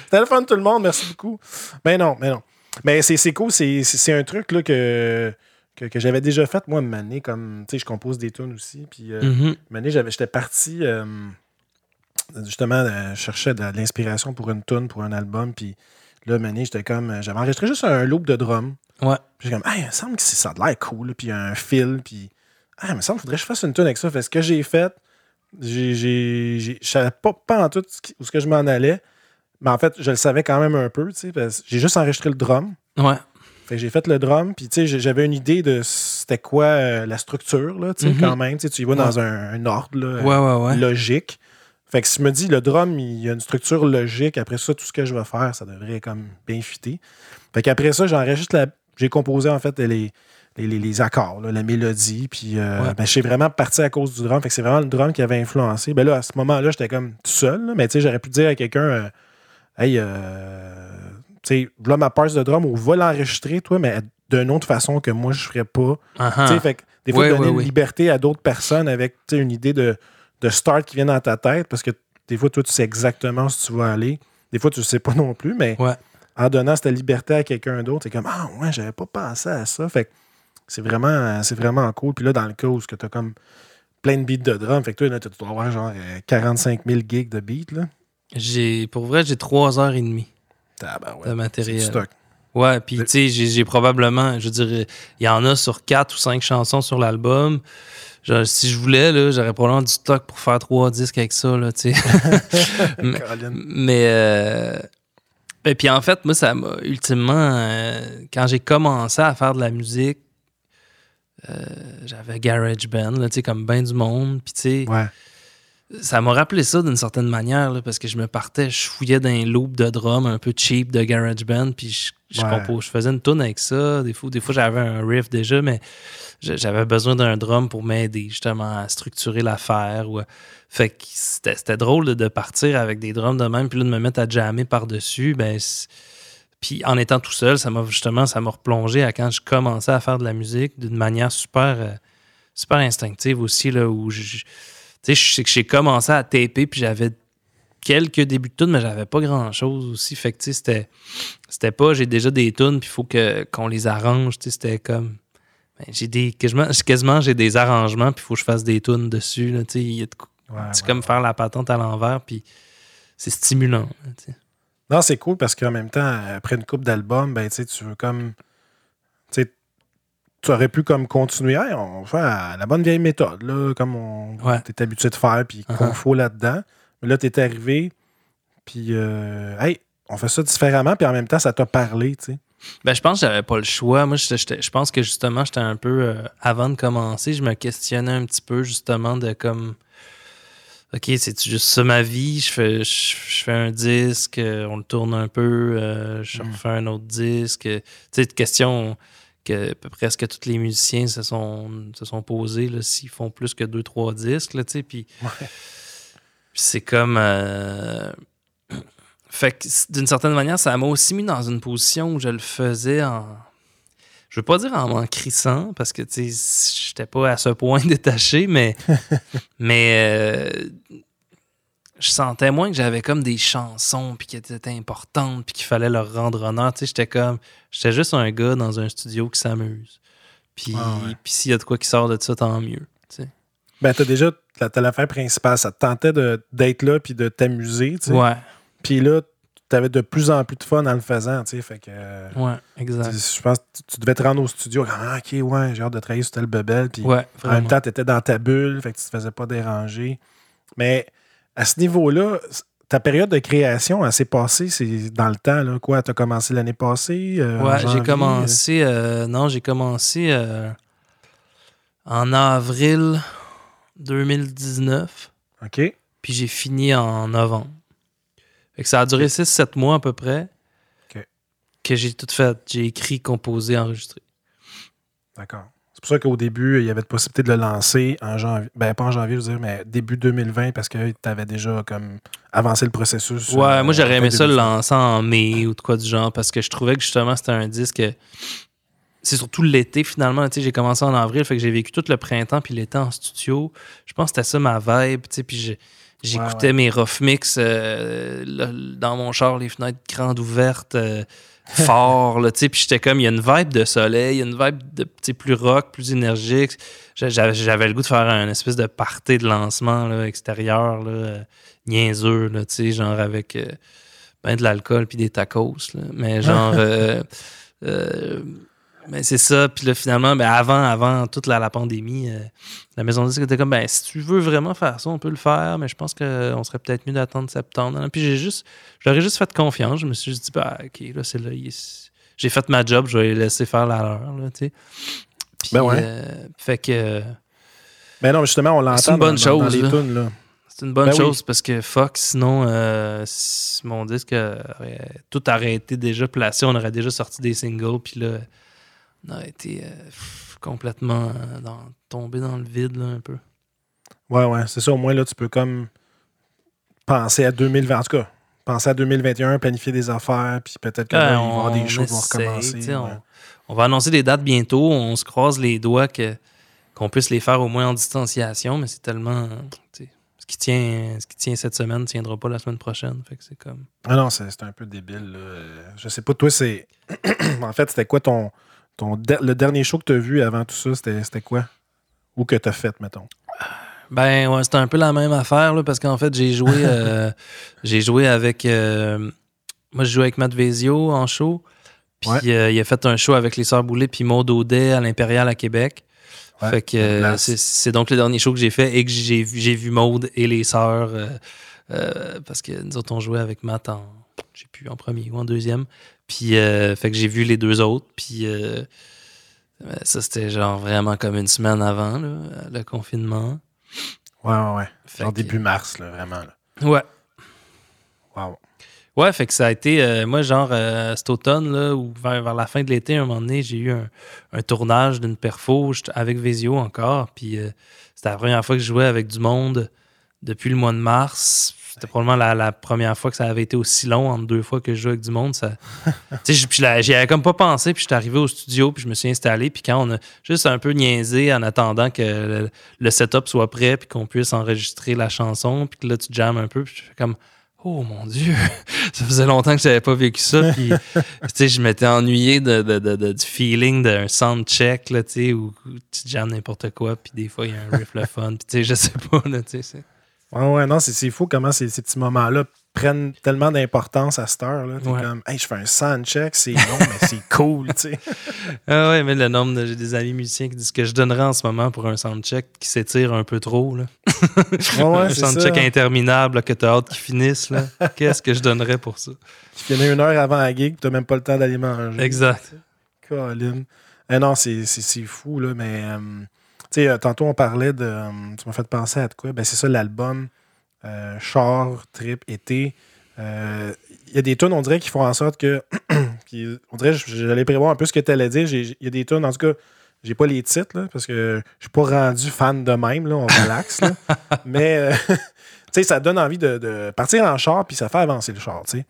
C'était le fun tout le monde, merci beaucoup. Mais non, mais non. Mais c'est cool, c'est un truc là, que, que, que j'avais déjà fait, moi, année, comme, tu sais, je compose des tunes aussi, puis euh, Mhm. j'avais- j'étais parti, euh, justement, euh, je cherchais de l'inspiration pour une tune, pour un album, puis là, année, j'étais comme, euh, j'avais enregistré juste un loop de drum, Ouais. puis j'ai comme, hey, il me semble que c'est- ça a l'air cool, puis il y a un fil, puis, ah, il me semble qu'il faudrait que je fasse une tune avec ça. Fait ce que j'ai fait, je savais pas, pas en tout où ce que je m'en allais, mais en fait, je le savais quand même un peu, tu sais, j'ai juste enregistré le drum. Ouais. Fait j'ai fait le drum, puis tu sais, j'avais une idée de c'était quoi euh, la structure, là, tu sais, Mhm. quand même. Tu y vas Ouais. dans un, un ordre, là, Ouais, ouais, ouais. logique. Fait que si je me dis, le drum, il y a une structure logique, après ça, tout ce que je vais faire, ça devrait comme bien fitter. Fait qu'après ça, j'enregistre la... J'ai composé, en fait, les, les, les- les accords, là, la mélodie, puis euh, Ouais. ben, je suis vraiment parti à cause du drum. Fait que c'est vraiment le drum qui avait influencé. Ben là, à ce moment-là, j'étais comme tout seul, là, mais tu sais, j'aurais pu dire à quelqu'un, euh, hey, euh, tu sais, voilà ma part de drum, ou va l'enregistrer, toi, mais d'une autre façon que moi, je ferais pas. Ah, Tu sais, fait que des fois, donner une liberté à d'autres personnes avec une idée de, de start qui vient dans ta tête, parce que des fois, toi, tu sais exactement où tu vas aller. Des fois, tu ne sais pas non plus, mais Ouais. en donnant cette liberté à quelqu'un d'autre, c'est comme Ah ouais, j'avais pas pensé à ça. Fait que c'est vraiment, c'est vraiment cool. Puis là, dans le cas où tu as comme plein de beats de drum, fait que toi, tu dois avoir genre euh, 45 000 gigs de beats. Là. J'ai, pour vrai, j'ai trois heures et demie de C'est du matériel. stock. Ouais, puis tu sais, j'ai, probablement, je dirais, il y en a sur quatre ou cinq chansons sur l'album. Genre, si je voulais, là, j'aurais probablement du stock pour faire trois disques avec ça, là, tu sais. Mais-. Mais. Euh... Et puis en fait, moi, ça m'a ultimement. euh, quand j'ai commencé à faire de la musique, euh, j'avais GarageBand, là, tu sais, comme ben du monde. Puis tu sais, Ouais. ça m'a rappelé ça d'une certaine manière, là, parce que je me partais, je fouillais dans un loop de drum un peu cheap de GarageBand, puis je, je, Ouais. je faisais une tune avec ça. Des fois, des fois j'avais un riff déjà, mais j'avais besoin d'un drum pour m'aider justement à structurer l'affaire. Ou, fait que c'était drôle de, partir avec des drums de même, puis là, de me mettre à jammer par-dessus. Ben, puis en étant tout seul, ça m'a justement, ça m'a replongé à quand je commençais à faire de la musique d'une manière super, euh, super instinctive aussi, là, où je, tu sais, que j'ai commencé à taper, puis j'avais quelques débuts de tunes, mais j'avais pas grand-chose aussi. Fait que, tu sais, c'était, c'était pas, j'ai déjà des tunes, puis il faut que, qu'on les arrange. Tu sais, c'était comme... ben, j'ai des... Quasiment, quasiment j'ai des arrangements, puis il faut que je fasse des tunes dessus. Là, tu sais, Ouais, c'est ouais. comme faire la patente à l'envers, puis c'est stimulant. là, tu sais. Non, c'est cool parce qu'en même temps, après une coupe d'albums, ben, tu sais, tu veux comme. Tu tu aurais pu comme continuer. Hey, on faire la bonne vieille méthode, là, comme on Ouais. t'es habitué de faire, puis qu'on Uh-huh. faut là-dedans. Mais là, t'es arrivé, puis euh, hey, on fait ça différemment, puis en même temps, ça t'a parlé, tu sais. Ben, je pense que j'avais pas le choix. Moi, je pense que justement, j'étais un peu. euh, avant de commencer, je me questionnais un petit peu, justement, de comme. OK, c'est juste ça ma vie? Je fais, je, je fais un disque, euh, on le tourne un peu, euh, je Mm. refais un autre disque. Tu sais, une question que presque tous les musiciens se sont, se sont posés, s'ils font plus que deux, trois disques, là, tu sais. Puis Ouais. c'est comme. euh, Fait que d'une certaine manière, ça m'a aussi mis dans une position où je le faisais en. Je veux pas dire en m'en crissant, parce que tu sais, j'étais pas à ce point détaché, mais. mais. euh, je sentais moins que j'avais comme des chansons, puis qui étaient importantes, puis qu'il fallait leur rendre honneur. Tu sais, j'étais comme. J'étais juste un gars dans un studio qui s'amuse. Puis, Ah ouais. s'il y a de quoi qui sort de ça, tant mieux. tu sais. Ben, t'as déjà t'as l'affaire principale. Ça te tentait d'être là, puis de t'amuser, tu sais. Ouais, Puis là, t'avais de plus en plus de fun en le faisant, tu sais. Fait que. euh, ouais, exact. Je pense que tu- tu devais te rendre au studio. Ah, ok, ouais, j'ai hâte de travailler sur tel bebel. Puis Ouais, en même temps, tu étais dans ta bulle, fait que tu te faisais pas déranger. Mais à ce niveau-là, ta période de création, elle s'est passée, c'est dans le temps, là. Quoi, t'as commencé l'année passée? euh, Ouais, j'ai commencé. euh, non, j'ai commencé en avril 2019, euh, OK. puis j'ai fini en novembre. Fait que ça a duré 6-7 mois à peu près. Que j'ai tout fait. J'ai écrit, composé, enregistré. D'accord. C'est pour ça qu'au début, il y avait de possibilité de le lancer en janvier. Ben, pas en janvier, je veux dire, mais début 2020, parce que tu avais déjà comme avancé le processus. Ouais, euh, moi j'aurais aimé ça le 2020. lancer en mai ou de quoi du genre parce que je trouvais que justement c'était un disque. C'est surtout l'été finalement. Tu sais, j'ai commencé en avril, fait que j'ai vécu tout le printemps puis l'été en studio. Je pense que c'était ça ma vibe. Tu sais, puis j'ai- j'écoutais Ouais, mes rough mix euh, là, dans mon char, les fenêtres grandes ouvertes, euh, fort. là, puis j'étais comme, il y a une vibe de soleil, il y a une vibe de plus rock, plus énergique. J'a- J'avais le goût de faire un espèce de party de lancement là, extérieur, là, niaiseux, là, genre avec euh, ben de l'alcool puis des tacos. là. Mais genre. euh, euh, mais c'est ça. Puis là, finalement, ben avant, avant toute la, la pandémie, euh, la maison de disque était comme, ben, si tu veux vraiment faire ça, on peut le faire, mais je pense qu'on serait peut-être mieux d'attendre septembre. Puis j'ai juste, j'aurais juste fait confiance. Je me suis juste dit, bah, OK, là, c'est là. J'ai fait ma job, je vais les laisser faire la leur, là, tu sais. Puis, Ben ouais. euh, fait que Mais non, justement, on l'entend C'est une bonne dans, dans- dans chose, les là. tunes, là. c'est une bonne Ben oui. chose parce que fuck, sinon, euh, si mon disque aurait tout arrêté déjà placé, on aurait déjà sorti des singles, puis là, on aurait été euh, pff, complètement euh, dans, tombé dans le vide, là, un peu. Ouais, ouais, c'est ça. Au moins, là, tu peux comme penser à 2020. En tout cas, penser à 2021, planifier des affaires, puis peut-être que là, y avoir des on choses qui vont recommencer. on-. On va annoncer des dates bientôt. On se croise les doigts que, qu'on puisse les faire au moins en distanciation, mais c'est tellement. Ce qui, tient, ce qui tient cette semaine ne tiendra pas la semaine prochaine. Fait que c'est comme. Ah non, c'est c'est un peu débile. là. Euh, Je sais pas, toi, c'est. en fait, c'était quoi ton. Ton de- Le dernier show que tu as vu avant tout ça, c'était quoi? Ou que tu as fait, mettons? Ben ouais, c'était un peu la même affaire là, parce qu'en fait, j'ai joué euh, j'ai joué avec euh, moi je jouais avec Matt Vezio en show. Puis Ouais. euh, il a fait un show avec les Sœurs Boulay puis Maud Audet à l'Impérial à Québec. Ouais, fait que c'est donc le dernier show que j'ai fait et que j'ai vu j'ai vu Maud et les sœurs parce que nous autres on jouait avec Matt en je sais plus en premier ou en deuxième. Puis euh, fait que j'ai vu les deux autres puis euh, ça c'était genre vraiment comme une semaine avant là, le confinement. Ouais, ouais, ouais. Fait Genre que- début mars, là, vraiment. Là. Ouais. Wow. Ouais, fait que ça a été, euh, moi, genre, euh, cet automne, là, ou vers, vers la fin de l'été, un moment donné, j'ai eu un, un tournage d'une perfo avec Vezio encore. Puis euh, c'était la première fois que je jouais avec du monde depuis le mois de mars. C'était probablement la, première fois que ça avait été aussi long entre deux fois que je jouais avec du monde. Ça... là, j'y avais comme pas pensé. Puis j'étais arrivé au studio, puis je me suis installé. Puis quand on a juste un peu niaisé en attendant que le, setup soit prêt, puis qu'on puisse enregistrer la chanson, puis que là, tu jammes un peu, puis je fais comme oh mon Dieu, ça faisait longtemps que j'avais pas vécu ça. Puis, je m'étais ennuyé de, du feeling d'un soundcheck, là, tu sais, où, tu jammes n'importe quoi, puis des fois, il y a un riff le fun. Puis, je sais pas, là. Ouais, ouais, non, c'est fou comment ces, ces petits moments-là prennent tellement d'importance à cette heure. Là. T'es comme, hey, je fais un soundcheck, c'est long, mais c'est cool, tu sais. Ah ouais, mais le nombre de. J'ai des amis musiciens qui disent que je donnerais en ce moment pour un soundcheck qui s'étire un peu trop, là. Ouais, un soundcheck interminable, que t'as hâte qu'il finisse, là. Qu'est-ce que je donnerais pour ça? Qui finit une heure avant la gig, t'as même pas le temps d'aller manger. Exact. Colin. Eh non, c'est fou, là, mais. Euh, tu sais, euh, tantôt, on parlait de. Euh, tu m'as fait penser à de quoi? Ben, c'est ça, l'album euh, char, trip, été. Il euh, y a des tunes, on dirait, qui font en sorte que. on dirait, j'allais prévoir un peu ce que tu allais dire. Il y a des tunes, en tout cas, j'ai pas les titres, là, parce que je suis pas rendu fan de même, là, on relaxe. Mais, euh, tu sais, ça donne envie de, partir en char, puis ça fait avancer le char, tu sais.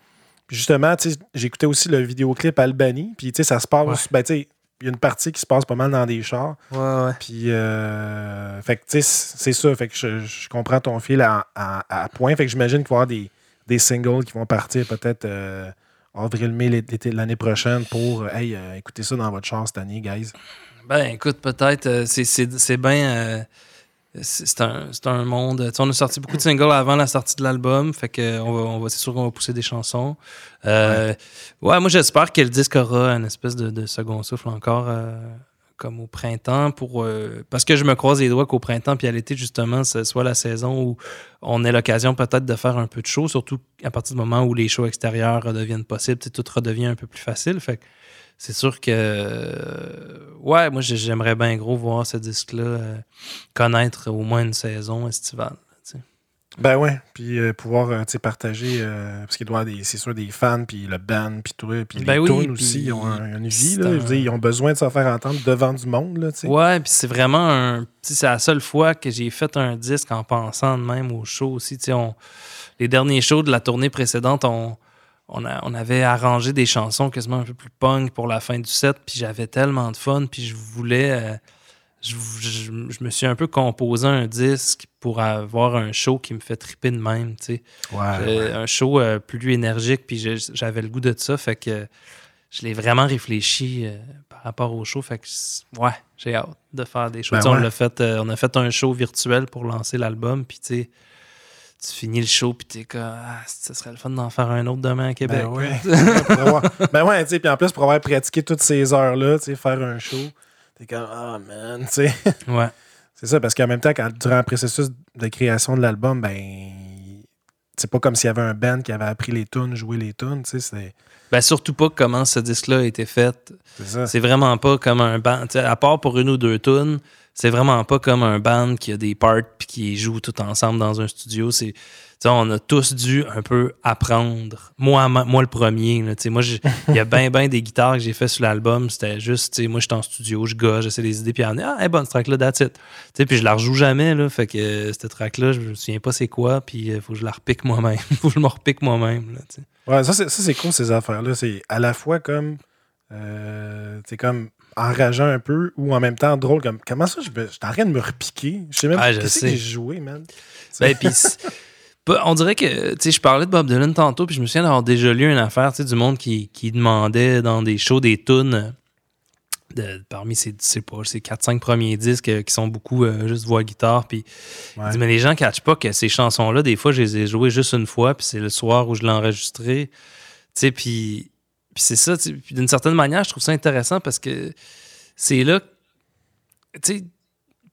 Puis justement, j'écoutais aussi le vidéoclip Albany, puis tu sais, ça se passe. Ben, tu sais, il y a une partie qui se passe pas mal dans des chars. Ouais, ouais. Puis, euh, fait que, tu sais, c'est ça. Fait que je, comprends ton fil à, à, point. Fait que j'imagine qu'il va y avoir des, des, singles qui vont partir peut-être euh, avril-mai l'année prochaine pour, euh, hey, euh, écoutez ça dans votre char cette année, guys. Ben, écoute, peut-être, c'est bien c'est un, un, monde. on a sorti beaucoup de singles avant la sortie de l'album, fait que on va, c'est sûr qu'on va pousser des chansons. Euh, ouais. moi j'espère que le disque aura une espèce de, second souffle encore, euh, comme au printemps, pour euh, parce que je me croise les doigts qu'au printemps puis à l'été justement, ce soit la saison où on ait l'occasion peut-être de faire un peu de show, surtout à partir du moment où les shows extérieurs redeviennent possibles, tout redevient un peu plus facile. Fait c'est sûr que euh, ouais, moi j'aimerais bien gros voir ce disque-là euh, connaître au moins une saison estivale. Ben ouais, puis euh, pouvoir partager, parce qu'il doit avoir c'est sûr des fans, puis le band, puis tout, puis ben les oui, aussi, ils ont une vie, là, ils ont besoin de se faire entendre devant du monde. Là, ouais, puis c'est vraiment un. C'est la seule fois que j'ai fait un disque en pensant de même au show aussi. On, les derniers shows de la tournée précédente, on, on, avait arrangé des chansons quasiment un peu plus punk pour la fin du set, puis j'avais tellement de fun, puis je voulais. Euh, je, me suis un peu composé un disque pour avoir un show qui me fait triper de même, tu sais. Un show euh, plus énergique, puis j'avais le goût de ça, fait que je l'ai vraiment réfléchi euh, par rapport au show, fait que ouais, j'ai hâte de faire des choses. Ben on, fait, on a fait un show virtuel pour lancer l'album, puis tu sais tu finis le show puis t'es comme ah, ça serait le fun d'en faire un autre demain à Québec. Ben ouais. ben ouais, tu sais, puis en plus pour avoir pratiqué toutes ces heures-là, tu sais, faire un show, t'es comme ah man, tu sais. Ouais. C'est ça, parce qu'en même temps, quand, durant le processus de création de l'album, ben c'est pas comme s'il y avait un band qui avait appris les tunes, joué les tunes, tu sais, c'est. Ben surtout pas comment ce disque-là a été fait. C'est vraiment pas comme un band. À part pour une ou deux tunes, c'est vraiment pas comme un band qui a des parts puis qui joue tout ensemble dans un studio. C'est on a tous dû un peu apprendre. Moi, moi le premier. Il y a bien, bien des guitares que j'ai fait sur l'album. C'était juste, moi, j'étais en studio, je gauche, j'essaie des idées, puis en ah, hey, bonne, track-là, that's it. puis je la rejoue jamais. Là, fait que euh, cette track-là, je me souviens pas c'est quoi, puis il euh, faut que je la repique moi-même. faut que je me repique moi-même. Ouais, ça, c'est cool, ces affaires-là. C'est à la fois comme. Euh, comme enrageant un peu ou en même temps drôle. Comme, comment ça, je, je en train de me repiquer? Je sais même pas ce que j'ai joué, man. Ben, puis, on dirait que, tu sais, je parlais de Bob Dylan tantôt, puis je me souviens d'avoir déjà lu une affaire, tu sais, du monde qui, qui, demandait dans des shows des tunes. De, parmi ces, pas, ces 4-5 premiers disques euh, qui sont beaucoup euh, juste voix guitare. Puis, mais les gens ne catchent pas que ces chansons-là, des fois, je les ai jouées juste une fois, puis c'est le soir où je l'ai enregistré. Tu sais, puis puis c'est ça, d'une certaine manière, je trouve ça intéressant parce que c'est là, tu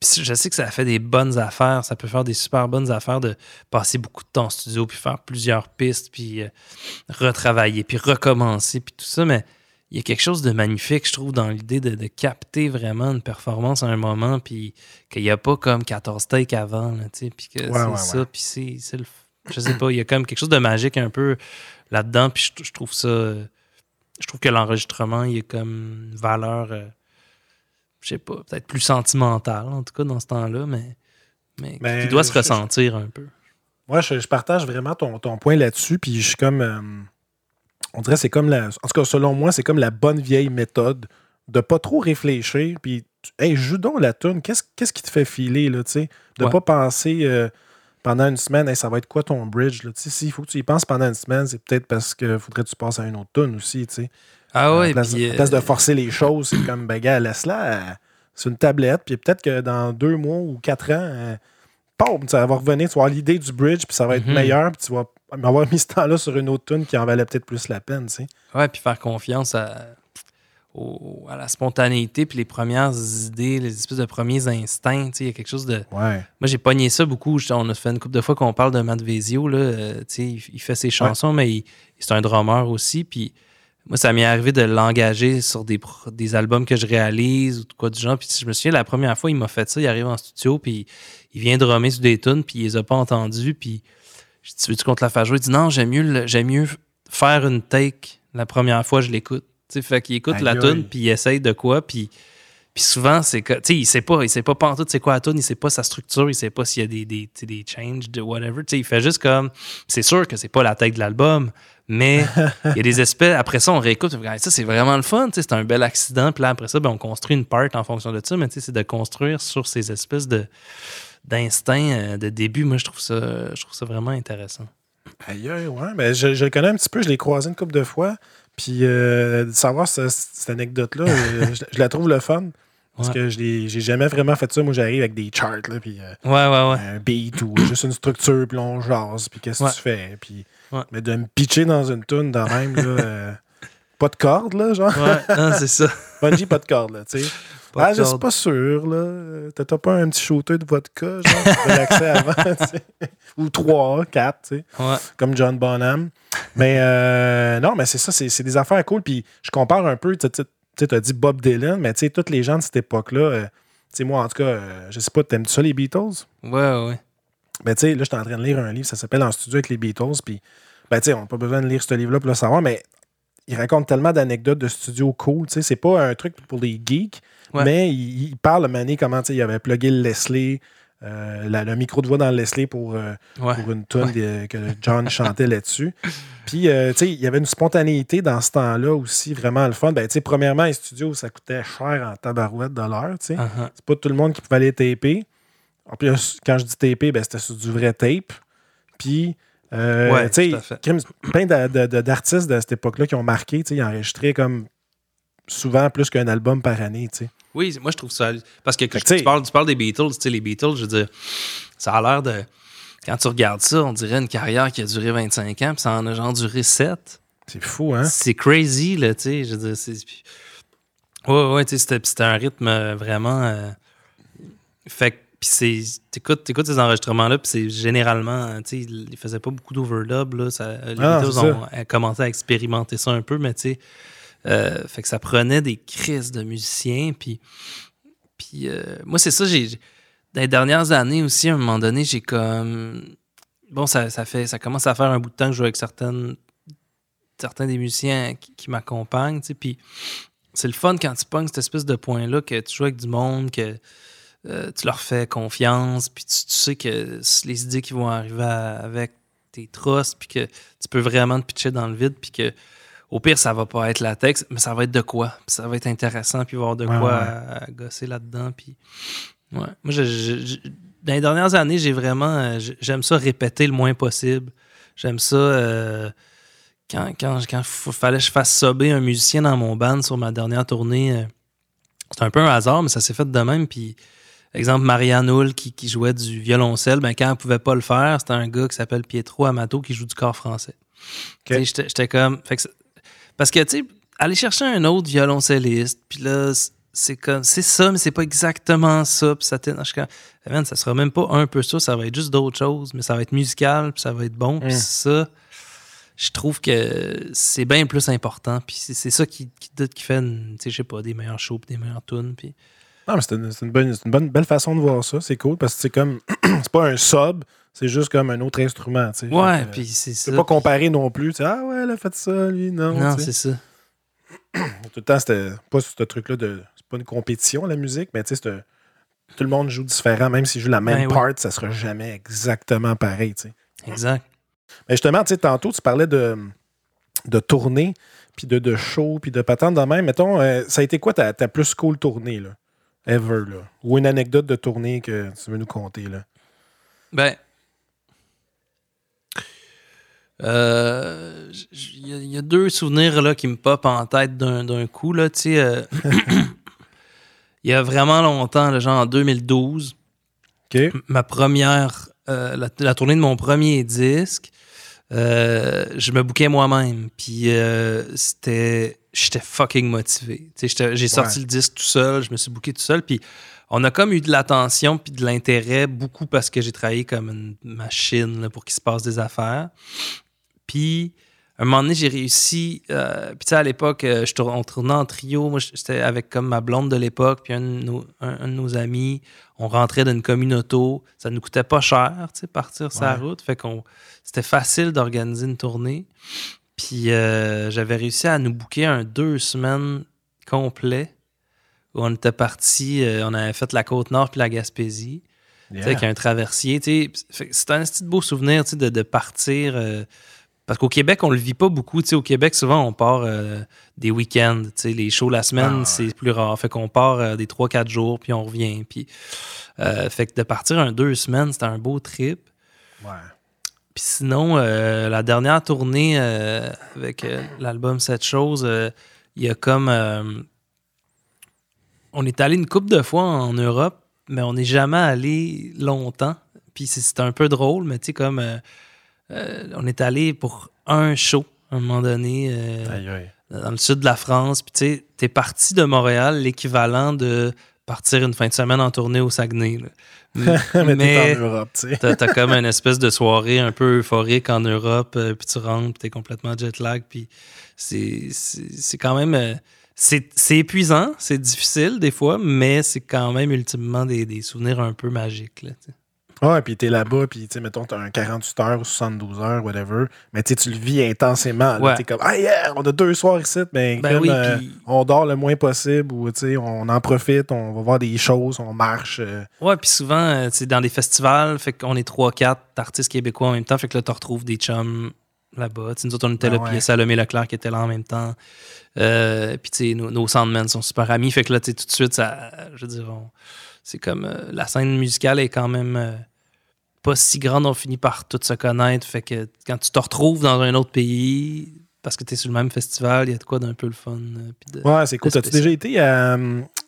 sais, je sais que ça fait des bonnes affaires, ça peut faire des super bonnes affaires de passer beaucoup de temps en studio, puis faire plusieurs pistes, puis euh, retravailler, puis recommencer, puis tout ça, mais il y a quelque chose de magnifique, je trouve, dans l'idée de, capter vraiment une performance à un moment, puis qu'il n'y a pas comme 14 takes avant, tu sais, puis que c'est ça, puis c'est le... Je sais pas, il y a comme quelque chose de magique un peu là-dedans, puis je trouve ça je trouve que l'enregistrement, il est comme une valeur, euh, je sais pas, peut-être plus sentimentale, en tout cas, dans ce temps-là, mais, mais, qui doit se ressentir un peu. Moi, je, partage vraiment ton, point là-dessus, puis je suis comme. Euh, on dirait c'est comme la. En tout cas, selon moi, c'est comme la bonne vieille méthode de pas trop réfléchir, puis, hey, joue donc la tune. Qu'est-ce qui te fait filer, là, tu sais? De pas penser. Euh, pendant une semaine, Hey, ça va être quoi ton bridge? S'il faut que tu y penses pendant une semaine, c'est peut-être parce qu'il faudrait que tu passes à une autre tune aussi. Ah à ouais, la place, puis, place de euh, forcer les choses, c'est comme, ben, gars, laisse-la. euh, C'est une tablette, puis peut-être que dans deux mois ou quatre ans, euh, pom, ça va revenir, tu vas avoir l'idée du bridge, puis ça va être Mhm. meilleur, puis tu vas avoir mis ce temps-là sur une autre tune qui en valait peut-être plus la peine, tu sais. Ouais, puis faire confiance à, au- à la spontanéité, puis les premières idées, les espèces de premiers instincts. Il y a quelque chose de. Ouais. Moi, j'ai pogné ça beaucoup. Je- On a fait une couple de fois qu'on parle de Matt. Là, euh, il, il fait ses chansons, mais il- c'est un drummer aussi. Puis moi, ça m'est arrivé de l'engager sur des, albums que je réalise ou de quoi du genre. Puis je me souviens, la première fois, il m'a fait ça. Il arrive en studio, puis il vient drummer sur des tunes, puis il les a pas entendus. Puis je dis, tu veux-tu qu'on te la fasse jouer? Il dit, non, j'aime mieux, j'aime mieux faire une take la première fois, je l'écoute. Tu sais, fait qu'il écoute la tune, puis il essaye de quoi, puis... Puis souvent, c'est que, tu sais, il sait pas, il sait pas pantoute c'est quoi la tune, il sait pas sa structure, il sait pas s'il y a des, des, des changes, de whatever. Tu sais, il fait juste comme, c'est sûr que c'est pas la tête de l'album, mais il y a des espèces, après ça, on réécoute, on fait, ça, c'est vraiment le fun, tu sais, c'est un bel accident, puis là, après ça, ben, on construit une part en fonction de ça, mais tu sais, c'est de construire sur ces espèces de d'instinct euh, de début. Moi, je trouve ça, je trouve ça vraiment intéressant. Aïe, ouais. Ben, je, je le connais un petit peu, je l'ai croisé une couple de fois. Puis euh, de savoir ce- cette anecdote-là, euh, je, je la trouve le fun. Parce Ouais. que je j'ai jamais vraiment fait ça. Moi, j'arrive avec des charts, là, puis euh, Ouais, ouais, ouais. un beat ou juste une structure, puis on jase, puis qu'est-ce que tu fais. Puis, Ouais. Mais de me pitcher dans une tune de même, là, pas de corde, là, genre. Ouais, c'est ça. Bungie, pas de corde, là, tu sais. Ah, de je suis pas sûr, là. T'as pas un petit shooter de vodka, genre, pour relaxer avant, tu sais? Ou trois, quatre, tu sais Ouais. comme John Bonham. Mais euh, non, mais c'est ça, c'est c'est des affaires cool. Puis je compare un peu, tu as dit Bob Dylan, mais tu sais, tous les gens de cette époque-là, euh, tu sais, moi, en tout cas, euh, je sais pas, t'aimes ça les Beatles? Ouais, ouais. Ben, tu sais, là, je suis en train de lire un livre, ça s'appelle En studio avec les Beatles. Puis, ben, tu sais, on n'a pas besoin de lire ce livre-là pour le savoir, mais il raconte tellement d'anecdotes de studio cool. Tu sais, c'est pas un truc pour les geeks, Ouais. mais il, il parle Mané comment, tu sais, il avait plugué le Leslie, euh, la- le micro de voix dans le Leslie pour. euh, Ouais. pour une tune que John chantait là-dessus. Puis, euh, tu sais, il y avait une spontanéité dans ce temps-là aussi, vraiment le fun. Ben, tu sais, premièrement, les studios, ça coûtait cher en tabarouette de l'heure, tu sais. Uh-huh. C'est pas tout le monde qui pouvait aller taper. En plus, quand je dis taper, ben, c'était sur du vrai tape. Puis, euh, Ouais, plein de- de- de- d'artistes de cette époque-là qui ont marqué, ils enregistraient comme souvent plus qu'un album par année, tu sais. Oui, moi je trouve ça. Parce que, que que, tu parles, tu parles des Beatles, tu sais, les Beatles, je veux dire, ça a l'air de. Quand tu regardes ça, on dirait une carrière qui a duré 25 ans, puis ça en a genre duré 7. C'est fou, hein? C'est crazy, là, tu sais. Je veux dire, c'est. puis- Ouais, ouais, tu sais, c'était, c'était un rythme euh, vraiment. euh, Fait que. Puis c'est. T'écoutes, t'écoutes ces enregistrements-là, puis c'est généralement. euh, Tu sais, ils faisaient pas beaucoup d'overdub, là. Ça, les Ah, Beatles ont euh, commencé à expérimenter ça un peu, mais tu sais. euh, fait que ça prenait des crises de musiciens, puis. Puis euh, moi, c'est ça, j'ai. Dans les dernières années aussi, à un moment donné, j'ai comme. Bon, ça, ça fait. Ça commence à faire un bout de temps que je joue avec certaines. Certains des musiciens qui, qui m'accompagnent, tu sais. Puis c'est le fun quand tu pognes cette espèce de point-là que tu joues avec du monde, que euh, tu leur fais confiance, puis tu, tu sais que c'est les idées qui vont arriver à- avec tes trosses, puis que tu peux vraiment te pitcher dans le vide, puis que au pire, ça va pas être la texte, mais ça va être de quoi. Puis ça va être intéressant, puis avoir de Ouais, quoi ouais. À, à gosser là-dedans. Puis, ouais. Moi, je- je- je- dans les dernières années, j'ai vraiment. euh, J'aime ça répéter le moins possible. J'aime ça. euh, quand quand, quand fallait que je fasse subber un musicien dans mon band sur ma dernière tournée, euh, c'était un peu un hasard, mais ça s'est fait de même. Puis, exemple, Marianne Hull qui, qui jouait du violoncelle, ben, quand elle pouvait pas le faire, c'était un gars qui s'appelle Pietro Amato qui joue du corps français. J'étais comme. fait que c'est- parce que, tu sais, aller chercher un autre violoncelliste, puis là, c'est comme. C'est ça, mais c'est pas exactement ça. Puis ça t'est- je suis comme, Eh, man, ça sera même pas un peu ça, ça va être juste d'autres choses, mais ça va être musical, puis ça va être bon. Puis Mm. ça, je trouve que c'est bien plus important. Puis c'est ça qui, qui, qui fait, tu sais, je sais pas, des meilleurs shows, puis des meilleures tunes. Puis Non, mais c'est une, bonne, une bonne, belle façon de voir ça. C'est cool parce que c'est comme. c'est pas un sub, c'est juste comme un autre instrument. tu sais. ouais, puis c'est ça. pas comparer non plus. Tu sais, ah ouais, elle a fait ça, lui, non. Non, c'est ça. Tout le temps, c'était pas ce truc-là de. C'est pas une compétition, la musique, mais tu sais, c'est- tout le monde joue différent. Même s'il joue la même Ben oui. part, ça sera jamais exactement pareil, tu sais. Exact. Mais justement, tu sais, tantôt, tu parlais de, de tournée, puis de, de show, puis de patente de même. Mettons, euh, ça a été quoi ta, ta plus cool tournée, là? Ever, là. Ou une anecdote de tournée que tu veux nous conter, là. Ben. Euh, il y, a deux souvenirs là, qui me popent en tête d'un coup. Là, euh, il y a vraiment longtemps, là, genre en 2012, okay. ma première, euh, la, tournée de mon premier disque, je me bouquais moi-même. Puis c'était, j'étais fucking motivé. J'ai sorti le disque tout seul, je me suis bouqué tout seul. Puis on a comme eu de l'attention puis de l'intérêt, beaucoup parce que j'ai travaillé comme une machine pour qu'il se passe des affaires. Puis, un moment donné, j'ai réussi. Euh, puis, tu sais, à l'époque, euh, on tournait en trio. Moi, j'étais avec comme ma blonde de l'époque, puis un, de nos amis. On rentrait d'une communauté. Ça nous coûtait pas cher, tu sais, partir sa route. Fait qu'on. C'était facile d'organiser une tournée. Puis, euh, j'avais réussi à nous booker un deux semaines complet où on était parti, euh, on avait fait la côte nord puis la Gaspésie. Avec un traversier. C'est un petit beau souvenir de, de partir. Euh, parce qu'au Québec, on le vit pas beaucoup. au Québec, souvent, on part euh, des week-ends. Les shows la semaine, ah, c'est plus rare. Fait qu'on part des 3-4 jours, puis on revient. Puis, fait que de partir un deux semaines, c'était un beau trip. Ouais. Puis sinon, la dernière tournée avec l'album Cette chose, il y a comme on est allé une couple de fois en Europe, mais on n'est jamais allé longtemps. Puis c'est un peu drôle, mais tu sais, comme euh, euh, on est allé pour un show à un moment donné euh, dans le sud de la France. Puis tu sais, t'es parti de Montréal, l'équivalent de partir une fin de semaine en tournée au Saguenay. mais, mais t'as, comme une espèce de soirée un peu euphorique en Europe, puis tu rentres, puis t'es complètement jet lag, puis c'est, c'est quand même c'est épuisant, c'est difficile des fois, mais c'est quand même ultimement des, souvenirs un peu magiques. Là, ouais, puis t'es là-bas, puis mettons, t'as un 48 heures ou 72 heures, whatever, mais tu le vis intensément. Ouais. T'es comme, ah yeah, on a deux soirs ici, mais ben comme, euh, on dort le moins possible, ou on en profite, on va voir des choses, on marche. Euh. Ouais, puis souvent, euh, dans des festivals, fait qu'on est 3-4 artistes québécois en même temps, fait que là, tu retrouves des chums là-bas. Nous autres, on était ben là, puis Salomé Leclerc qui était là en même temps. Euh, puis, tu sais, nos, nos, Sandmen sont super amis. Fait que là, tu sais, tout de suite, ça, je veux dire, c'est comme la scène musicale est quand même pas si grande. On finit par tout se connaître. Fait que quand tu te retrouves dans un autre pays, parce que tu es sur le même festival, il y a de quoi d'un peu le fun. ouais, c'est cool. As-tu déjà été à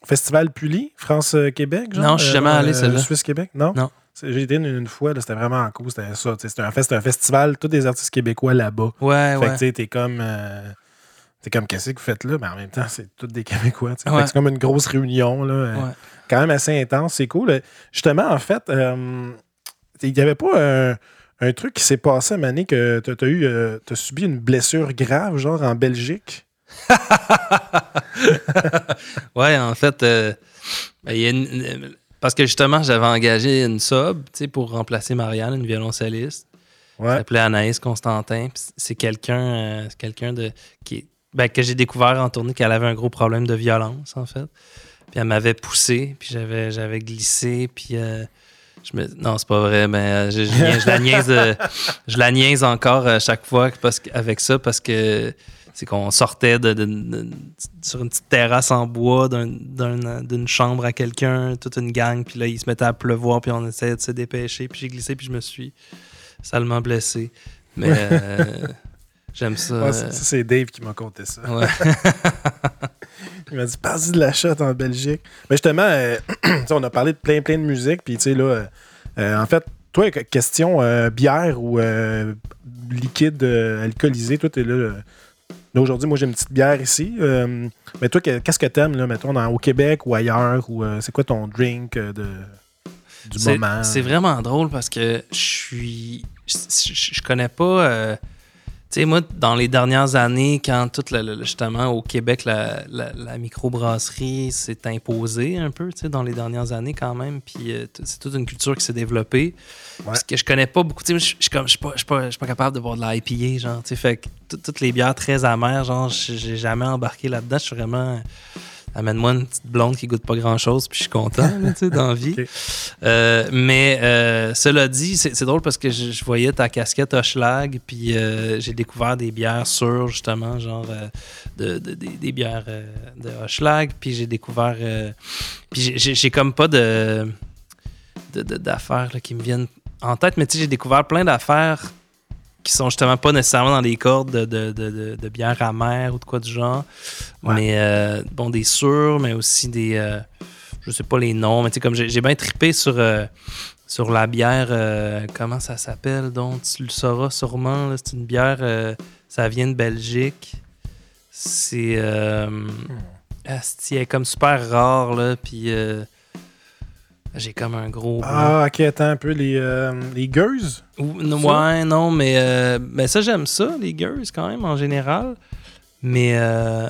Festival Puli, France-Québec? Non, je suis jamais allé, celle-là. Suisse-Québec? Non? Non. J'ai été une, fois, c'était vraiment cool. C'était ça. C'était un, un, festival, tous des artistes québécois là-bas. Ouais, fait que t'es comme. C'est comme, qu'est-ce que vous faites là? Mais en même temps, c'est tous des Québécois. C'est comme une grosse réunion, là, euh, quand même assez intense. C'est cool. Justement, en fait, euh, il n'y avait pas un, truc qui s'est passé à Mané que tu as, eu, euh, as subi une blessure grave, genre en Belgique? ouais, en fait, ben, y a parce que justement, j'avais engagé une sub pour remplacer Marianne, une violoncelliste. Ouais. Elle s'appelait Anaïs Constantin. C'est quelqu'un quelqu'un de qui ben, que j'ai découvert en tournée qu'elle avait un gros problème de violence, en fait. Puis elle m'avait poussé, puis j'avais, j'avais glissé, puis euh, je me... Non, c'est pas vrai, mais euh, je, la niaise, euh, je la niaise encore à chaque fois parce avec ça, parce que c'est qu'on sortait de, sur une petite terrasse en bois d'une chambre à quelqu'un, toute une gang, puis là, il se mettait à pleuvoir, puis on essayait de se dépêcher, puis j'ai glissé, puis je me suis salement blessé. Mais... J'aime ça. ça, c'est Dave qui m'a conté ça. Il m'a dit Parle de la chatte en Belgique. Mais justement, euh, on a parlé de plein, plein de musique. Puis, tu sais, là, euh, euh, en fait, toi, question bière ou liquide alcoolisé, toi, t'es là. Là, aujourd'hui, moi, j'ai une petite bière ici. mais toi, qu'est-ce que t'aimes, là, mettons, au Québec ou ailleurs? Ou c'est quoi ton drink de, du moment? C'est vraiment drôle parce que je suis. Je connais pas tu sais, moi, dans les dernières années, quand tout le, justement au Québec, la, la, microbrasserie s'est imposée un peu, tu sais, dans les dernières années quand même, puis euh, c'est toute une culture qui s'est développée. Parce que je connais pas beaucoup, tu sais, je suis pas, pas, pas, capable de boire de la IPA, genre, tu sais, fait que toutes les bières très amères, genre, j'ai jamais embarqué là-dedans, je suis vraiment amène-moi une petite blonde qui goûte pas grand-chose, puis je suis content, tu sais, dans vie. Euh, mais euh, cela dit, c'est drôle parce que je, voyais ta casquette Hochelag, puis euh, j'ai découvert des bières sûres, justement, genre de, des bières de Hochelag, puis j'ai découvert... puis j'ai comme pas de d'affaires qui me viennent en tête, mais tu sais, j'ai découvert plein d'affaires qui sont justement pas nécessairement dans les cordes de, de, de, de bière amère ou de quoi du genre. Mais euh, bon, des sûrs, mais aussi des. Euh, je sais pas les noms, mais tu sais, comme j'ai bien trippé sur, euh, sur la bière. comment ça s'appelle donc? Tu le sauras sûrement. C'est une bière. ça vient de Belgique. C'est. Hmm. elle est comme super rare, là. Puis. J'ai comme un gros. Ah, ok, attends un peu. Les, euh, les gueuses? Ouais, non, mais, euh, mais ça, j'aime ça, les gueuses, quand même, en général. Mais. Euh,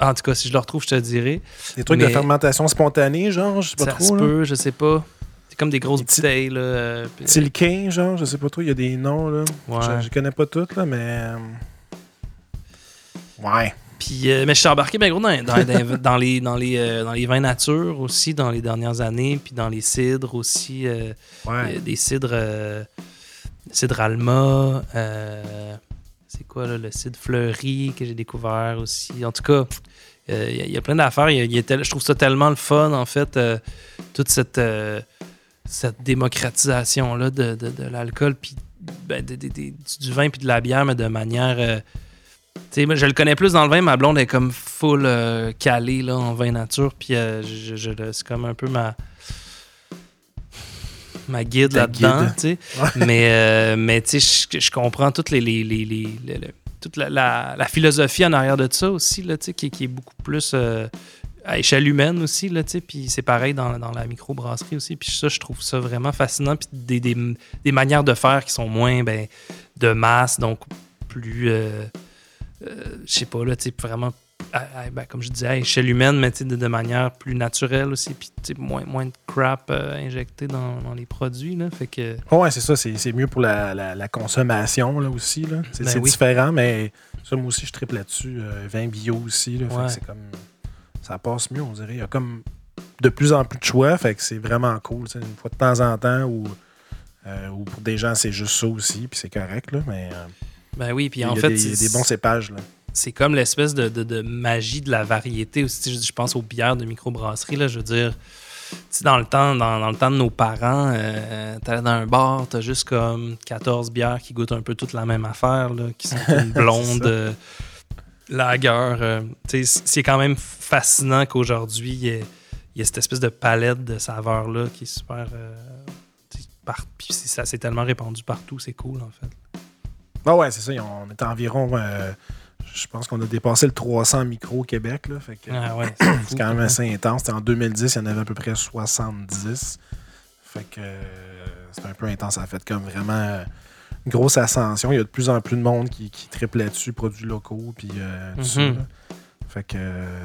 en tout cas, si je le retrouve, je te dirai. Des trucs de fermentation spontanée, genre, je sais pas ça trop. Ça se peut, je sais pas. C'est comme des grosses bouteilles, là. Tilquin, genre, je sais pas trop. Il y a des noms, là. Ouais. Je, je connais pas toutes, là, mais. Ouais. Puis, euh, mais je suis embarqué bien gros dans, dans, les, dans, les, euh, dans les vins nature aussi dans les dernières années, puis dans les cidres aussi. Euh, des cidres, cidre Alma. c'est quoi là, le cidre fleuri que j'ai découvert aussi. En tout cas, il y, a plein d'affaires. je trouve ça tellement le fun, en fait, toute cette, cette démocratisation-là de, de, l'alcool, puis ben, du vin, puis de la bière, mais de manière je le connais plus dans le vin, ma blonde est comme full euh, calée là, en vin nature, puis euh, je, c'est comme un peu ma ma guide là-dedans, mais euh, mais tu sais, je comprends toutes les, les, toute la, philosophie en arrière de ça aussi là, qui, qui est beaucoup plus à échelle humaine aussi là, puis c'est pareil dans, dans la microbrasserie aussi, puis ça je trouve ça vraiment fascinant, puis des, des, des, manières de faire qui sont moins ben, de masse, donc plus euh, je sais pas, là, tu vraiment, ben, comme je disais, à échelle humaine, mais de, de manière plus naturelle aussi, puis moins, moins de crap euh, injecté dans, les produits. Là, fait que... ouais, c'est ça, c'est mieux pour la, consommation là, aussi. C'est ben différent, mais ça, moi aussi, je triple là-dessus. Euh, vin bio aussi, là, c'est comme. Ça passe mieux, on dirait. Il y a comme de plus en plus de choix, fait que c'est vraiment cool. Une fois de temps en temps, ou, ou pour des gens, c'est juste ça aussi, puis c'est correct, là, mais. Ben oui, puis en fait. Il y a des bons cépages, là. C'est comme l'espèce de, magie de la variété aussi. Je pense aux bières de microbrasserie, là. Je veux dire, dans le temps, dans, le temps de nos parents, euh, t'allais dans un bar, t'as juste comme 14 bières qui goûtent un peu toutes la même affaire, là, qui sont une blonde, euh, lager. Euh, c'est quand même fascinant qu'aujourd'hui, il y, ait cette espèce de palette de saveurs-là qui est super. puis ça s'est tellement répandu partout, c'est cool en fait. Ah ouais, c'est ça. On est environ. Euh, je pense qu'on a dépassé le 300 micros au Québec. Là, fait que, ah ouais, c'est quand même assez intense. en 2010, il y en avait à peu près 70. Fait que euh, c'est un peu intense. Ça a fait comme vraiment euh, une grosse ascension. Il y a de plus en plus de monde qui, qui triple là-dessus, produits locaux. Puis mm-hmm. Fait que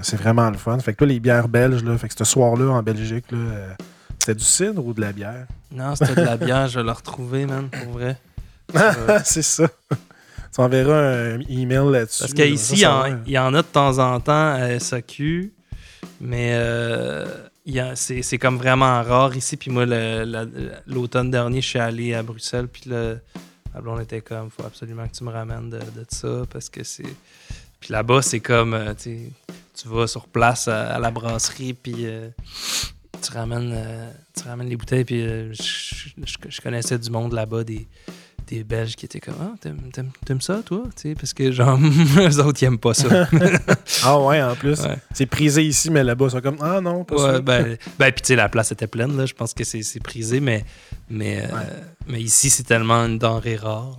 c'est vraiment le fun. Fait que toi, les bières belges, là, fait que ce soir-là en Belgique, là, c'était du cidre ou de la bière? Non, c'était de la bière. Je vais la retrouver, man, pour vrai. c'est ça. Tu enverras un email là-dessus. Parce qu'ici, il y, en a de temps en temps à SAQ, mais euh, c'est comme vraiment rare ici. Puis moi, l'automne dernier, je suis allé à Bruxelles, puis le, on était comme, faut absolument que tu me ramènes de, ça, parce que c'est. Puis là-bas, c'est comme, euh, tu vas sur place à, la brasserie, puis euh, tu, ramènes, tu ramènes les bouteilles, puis je, connaissais du monde là-bas, des des Belges qui étaient comme Ah, t'aimes ça, toi? Parce que, genre, eux autres, ils aiment pas ça. ah, ouais, en plus. C'est prisé ici, mais là-bas, c'est comme Ah, non, pas ça. Ben, ben puis, tu sais, la place était pleine, là. Je pense que c'est prisé, mais, mais, euh, mais ici, c'est tellement une denrée rare.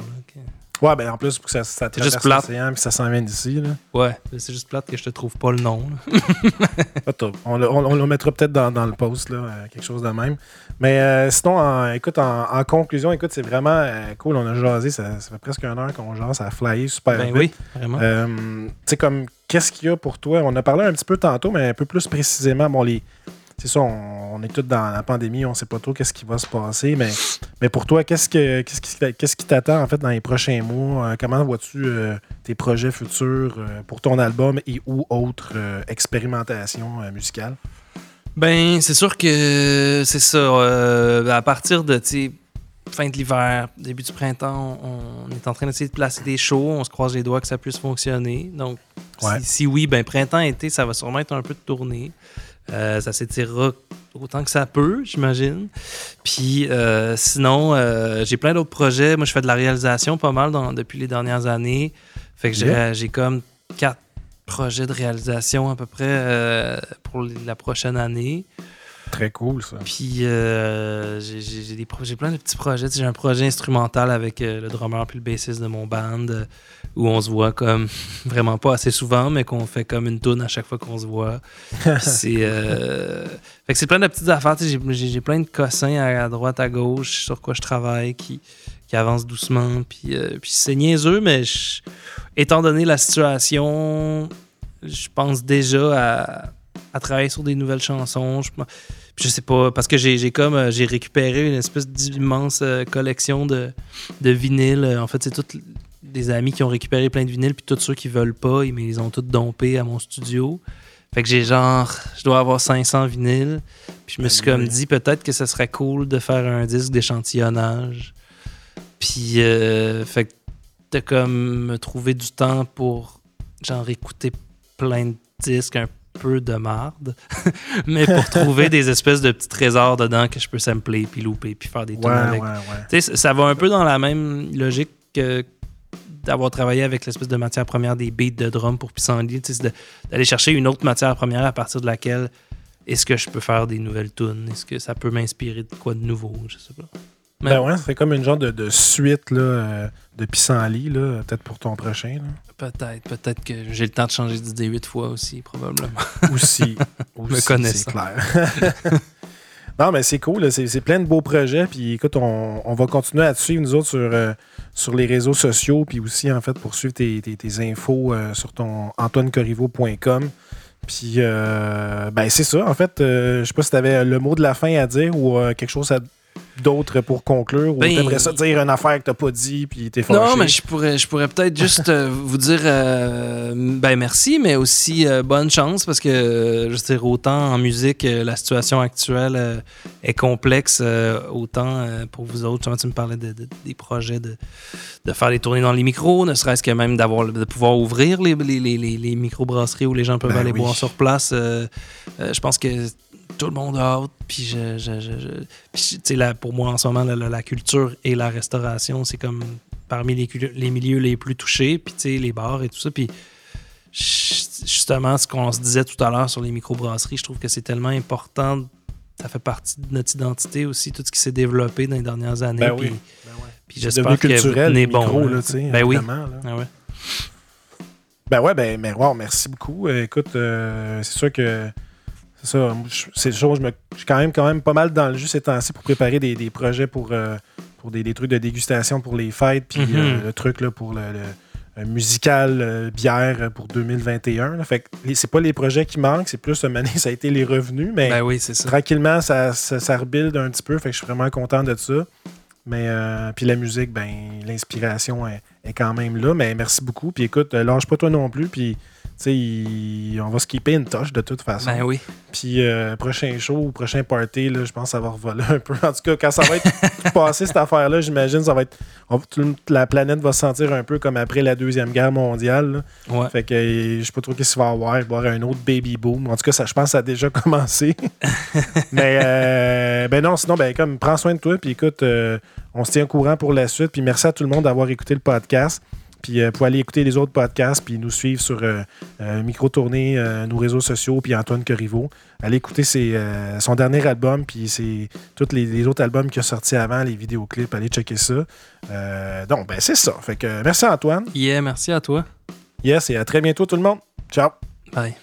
Ouais, ben en plus, pour que ça, ça traverse l'océan puis ça s'en vient d'ici. Là. Ouais, c'est juste plate que je te trouve pas le nom. on, le, on, le mettra peut-être dans, dans, le post, là, euh, quelque chose de même. Mais euh, sinon, en, écoute, en, conclusion, écoute, c'est vraiment euh, cool. On a jasé, ça, ça, fait presque une heure qu'on jase, ça a flyé super ben vite. oui, vraiment. tu sais, comme, qu'est-ce qu'il y a pour toi? On a parlé un petit peu tantôt, mais un peu plus précisément. Bon, les c'est ça, on, est tous dans la pandémie, on ne sait pas trop qu'est-ce qui va se passer, mais, mais pour toi, qu'est-ce, que, qu'est-ce, qui, t'attend en fait dans les prochains mois? Euh, comment vois-tu euh, tes projets futurs euh, pour ton album et ou autres expérimentations musicales? Ben, c'est sûr que c'est ça. à partir de fin de l'hiver, début du printemps, on, est en train d'essayer de placer des shows. On se croise les doigts que ça puisse fonctionner. Donc, si, si, oui, ben printemps, été, ça va sûrement être un peu de tournée. Euh, ça s'étirera autant que ça peut, j'imagine. Puis euh, sinon, euh, j'ai plein d'autres projets. Moi, je fais de la réalisation pas mal dans- depuis les dernières années. Fait que j'ai- Yeah. j'ai comme quatre projets de réalisation à peu près pour la prochaine année. Très cool, ça. Puis euh, j'ai- j'ai j'ai des pro- j'ai plein de petits projets. J'ai un projet instrumental avec euh, le drummer puis le bassiste de mon band euh, où on se voit comme vraiment pas assez souvent, mais qu'on fait comme une tourne à chaque fois qu'on se voit. C'est fait que c'est plein de petites affaires. tu sais, J'ai j'ai- plein de cossins à, à droite, à gauche sur quoi je travaille qui, qui avancent doucement. Puis, puis c'est niaiseux, mais je- étant donné la situation, je pense déjà à, à travailler sur des nouvelles chansons. Je, sais pas, parce que j'ai comme euh, j'ai récupéré une espèce d'immense euh, collection de, de vinyles. Euh, En fait, c'est tous des amis qui ont récupéré plein de vinyles, puis tous ceux qui veulent pas, ils me les ont tous dompés à mon studio. Fait que j'ai genre, je dois avoir 500 vinyles. Puis je me suis comme dit, peut-être que ce serait cool de faire un disque d'échantillonnage. Puis, euh, fait que de comme me trouver du temps pour genre écouter plein de disques un peu de marde, mais pour trouver des espèces de petits trésors dedans que je peux sampler, puis louper, puis faire des Ouais, tunes avec. ouais, ouais. Ça va un peu dans la même logique que d'avoir travaillé avec l'espèce de matière première des beats de drum pour Pissenlit, c'est d'aller chercher une autre matière première à partir de laquelle est-ce que je peux faire des nouvelles tunes? Est-ce que ça peut m'inspirer de quoi de nouveau? Je sais pas. Mais Ben ouais, c'est comme une genre de, de suite là, euh, de pissenlit, là, peut-être pour ton prochain. là. peut-être, peut-être que j'ai le temps de changer d'idée huit fois aussi, probablement. Aussi. aussi Me c'est clair. non, mais c'est cool. C'est c'est plein de beaux projets. Puis écoute, on, on va continuer à te suivre, nous autres, sur, euh, sur les réseaux sociaux. Puis aussi, en fait, pour suivre tes, tes- tes infos euh, sur ton antoinecorriveau.com. Puis, euh, ben, c'est ça. En fait, euh, je sais pas si tu avais le mot de la fin à dire ou euh, quelque chose à- d'autre pour conclure. Ou Ben- t'aimerais ça dire une affaire que t'as pas dit, puis t'es fâché? Non, mais je pourrais, je pourrais peut-être juste euh, vous dire euh, ben merci, mais aussi euh, bonne chance parce que euh, je veux dire, autant en musique, la situation actuelle est complexe, autant pour vous autres. Justement, Tu me parlais de- de- des projets de, de faire des tournées dans les micros, ne serait-ce que même d'avoir de pouvoir ouvrir les, les, les, les, les microbrasseries où les gens peuvent Ben aller oui. boire sur place. Je pense que tout le monde a hâte. Puis, je, je- je- je- puis, tu sais, là, pour moi, en ce moment, la, la- la culture et la restauration, c'est comme parmi les, les milieux les plus touchés. Puis, tu sais, les bars et tout ça. Puis, justement, ce qu'on se disait tout à l'heure sur les microbrasseries, je trouve que c'est tellement important. Ça fait partie de notre identité aussi, tout ce qui s'est développé dans les dernières années. Ben puis. Ben ouais. puis C'est j'espère que vous culturel, tenez les bon. là. là, sais, Ben oui. là. Ah ouais. Ben ouais, ben, mais wow, merci beaucoup. Euh, écoute, euh, c'est sûr que c'est ça. C'est chose, je me je suis quand même, quand même pas mal dans le jus ces temps-ci pour préparer des, des projets pour, euh, pour des, des trucs de dégustation pour les fêtes, puis Mhm. euh, le truc là, pour le, le- le musical euh, bière pour 2021. là. Fait que c'est pas les projets qui manquent, c'est plus une année, ça a été les revenus, mais Ben oui, ça. tranquillement, ça, ça, ça rebuild un petit peu. Fait que je suis vraiment content de ça. Mais euh, puis la musique, ben l'inspiration est, est quand même là. Mais merci beaucoup. Puis écoute, euh, lâche pas toi non plus. Puis tu sais, il- on va se keeper une touche de toute façon. Ben oui. Puis euh, prochain show ou prochain party, je pense que ça va revoler un peu. En tout cas, quand ça va être passé cette affaire-là, j'imagine ça va être. on- la planète va se sentir un peu comme après la Deuxième Guerre mondiale. là. Ouais. Fait que euh, je sais pas trop qu'est-ce qu'il va y avoir. Il va y avoir un autre baby boom. En tout cas, ça, je pense que ça a déjà commencé. Mais euh, ben non, sinon, ben comme prends soin de toi. Puis écoute, euh, on se tient au courant pour la suite. Puis merci à tout le monde d'avoir écouté le podcast. Puis euh, pour aller écouter les autres podcasts, puis nous suivre sur euh, euh, Micro Tournée, nos réseaux sociaux, puis Antoine Corriveau. Allez écouter ses, son dernier album, puis c'est tous les, les autres albums qu'il a sortis avant, les vidéoclips. Allez checker ça. Donc, ben c'est ça. Fait que merci Antoine. Yeah, merci à toi. Yes, et à très bientôt tout le monde. Ciao. Bye.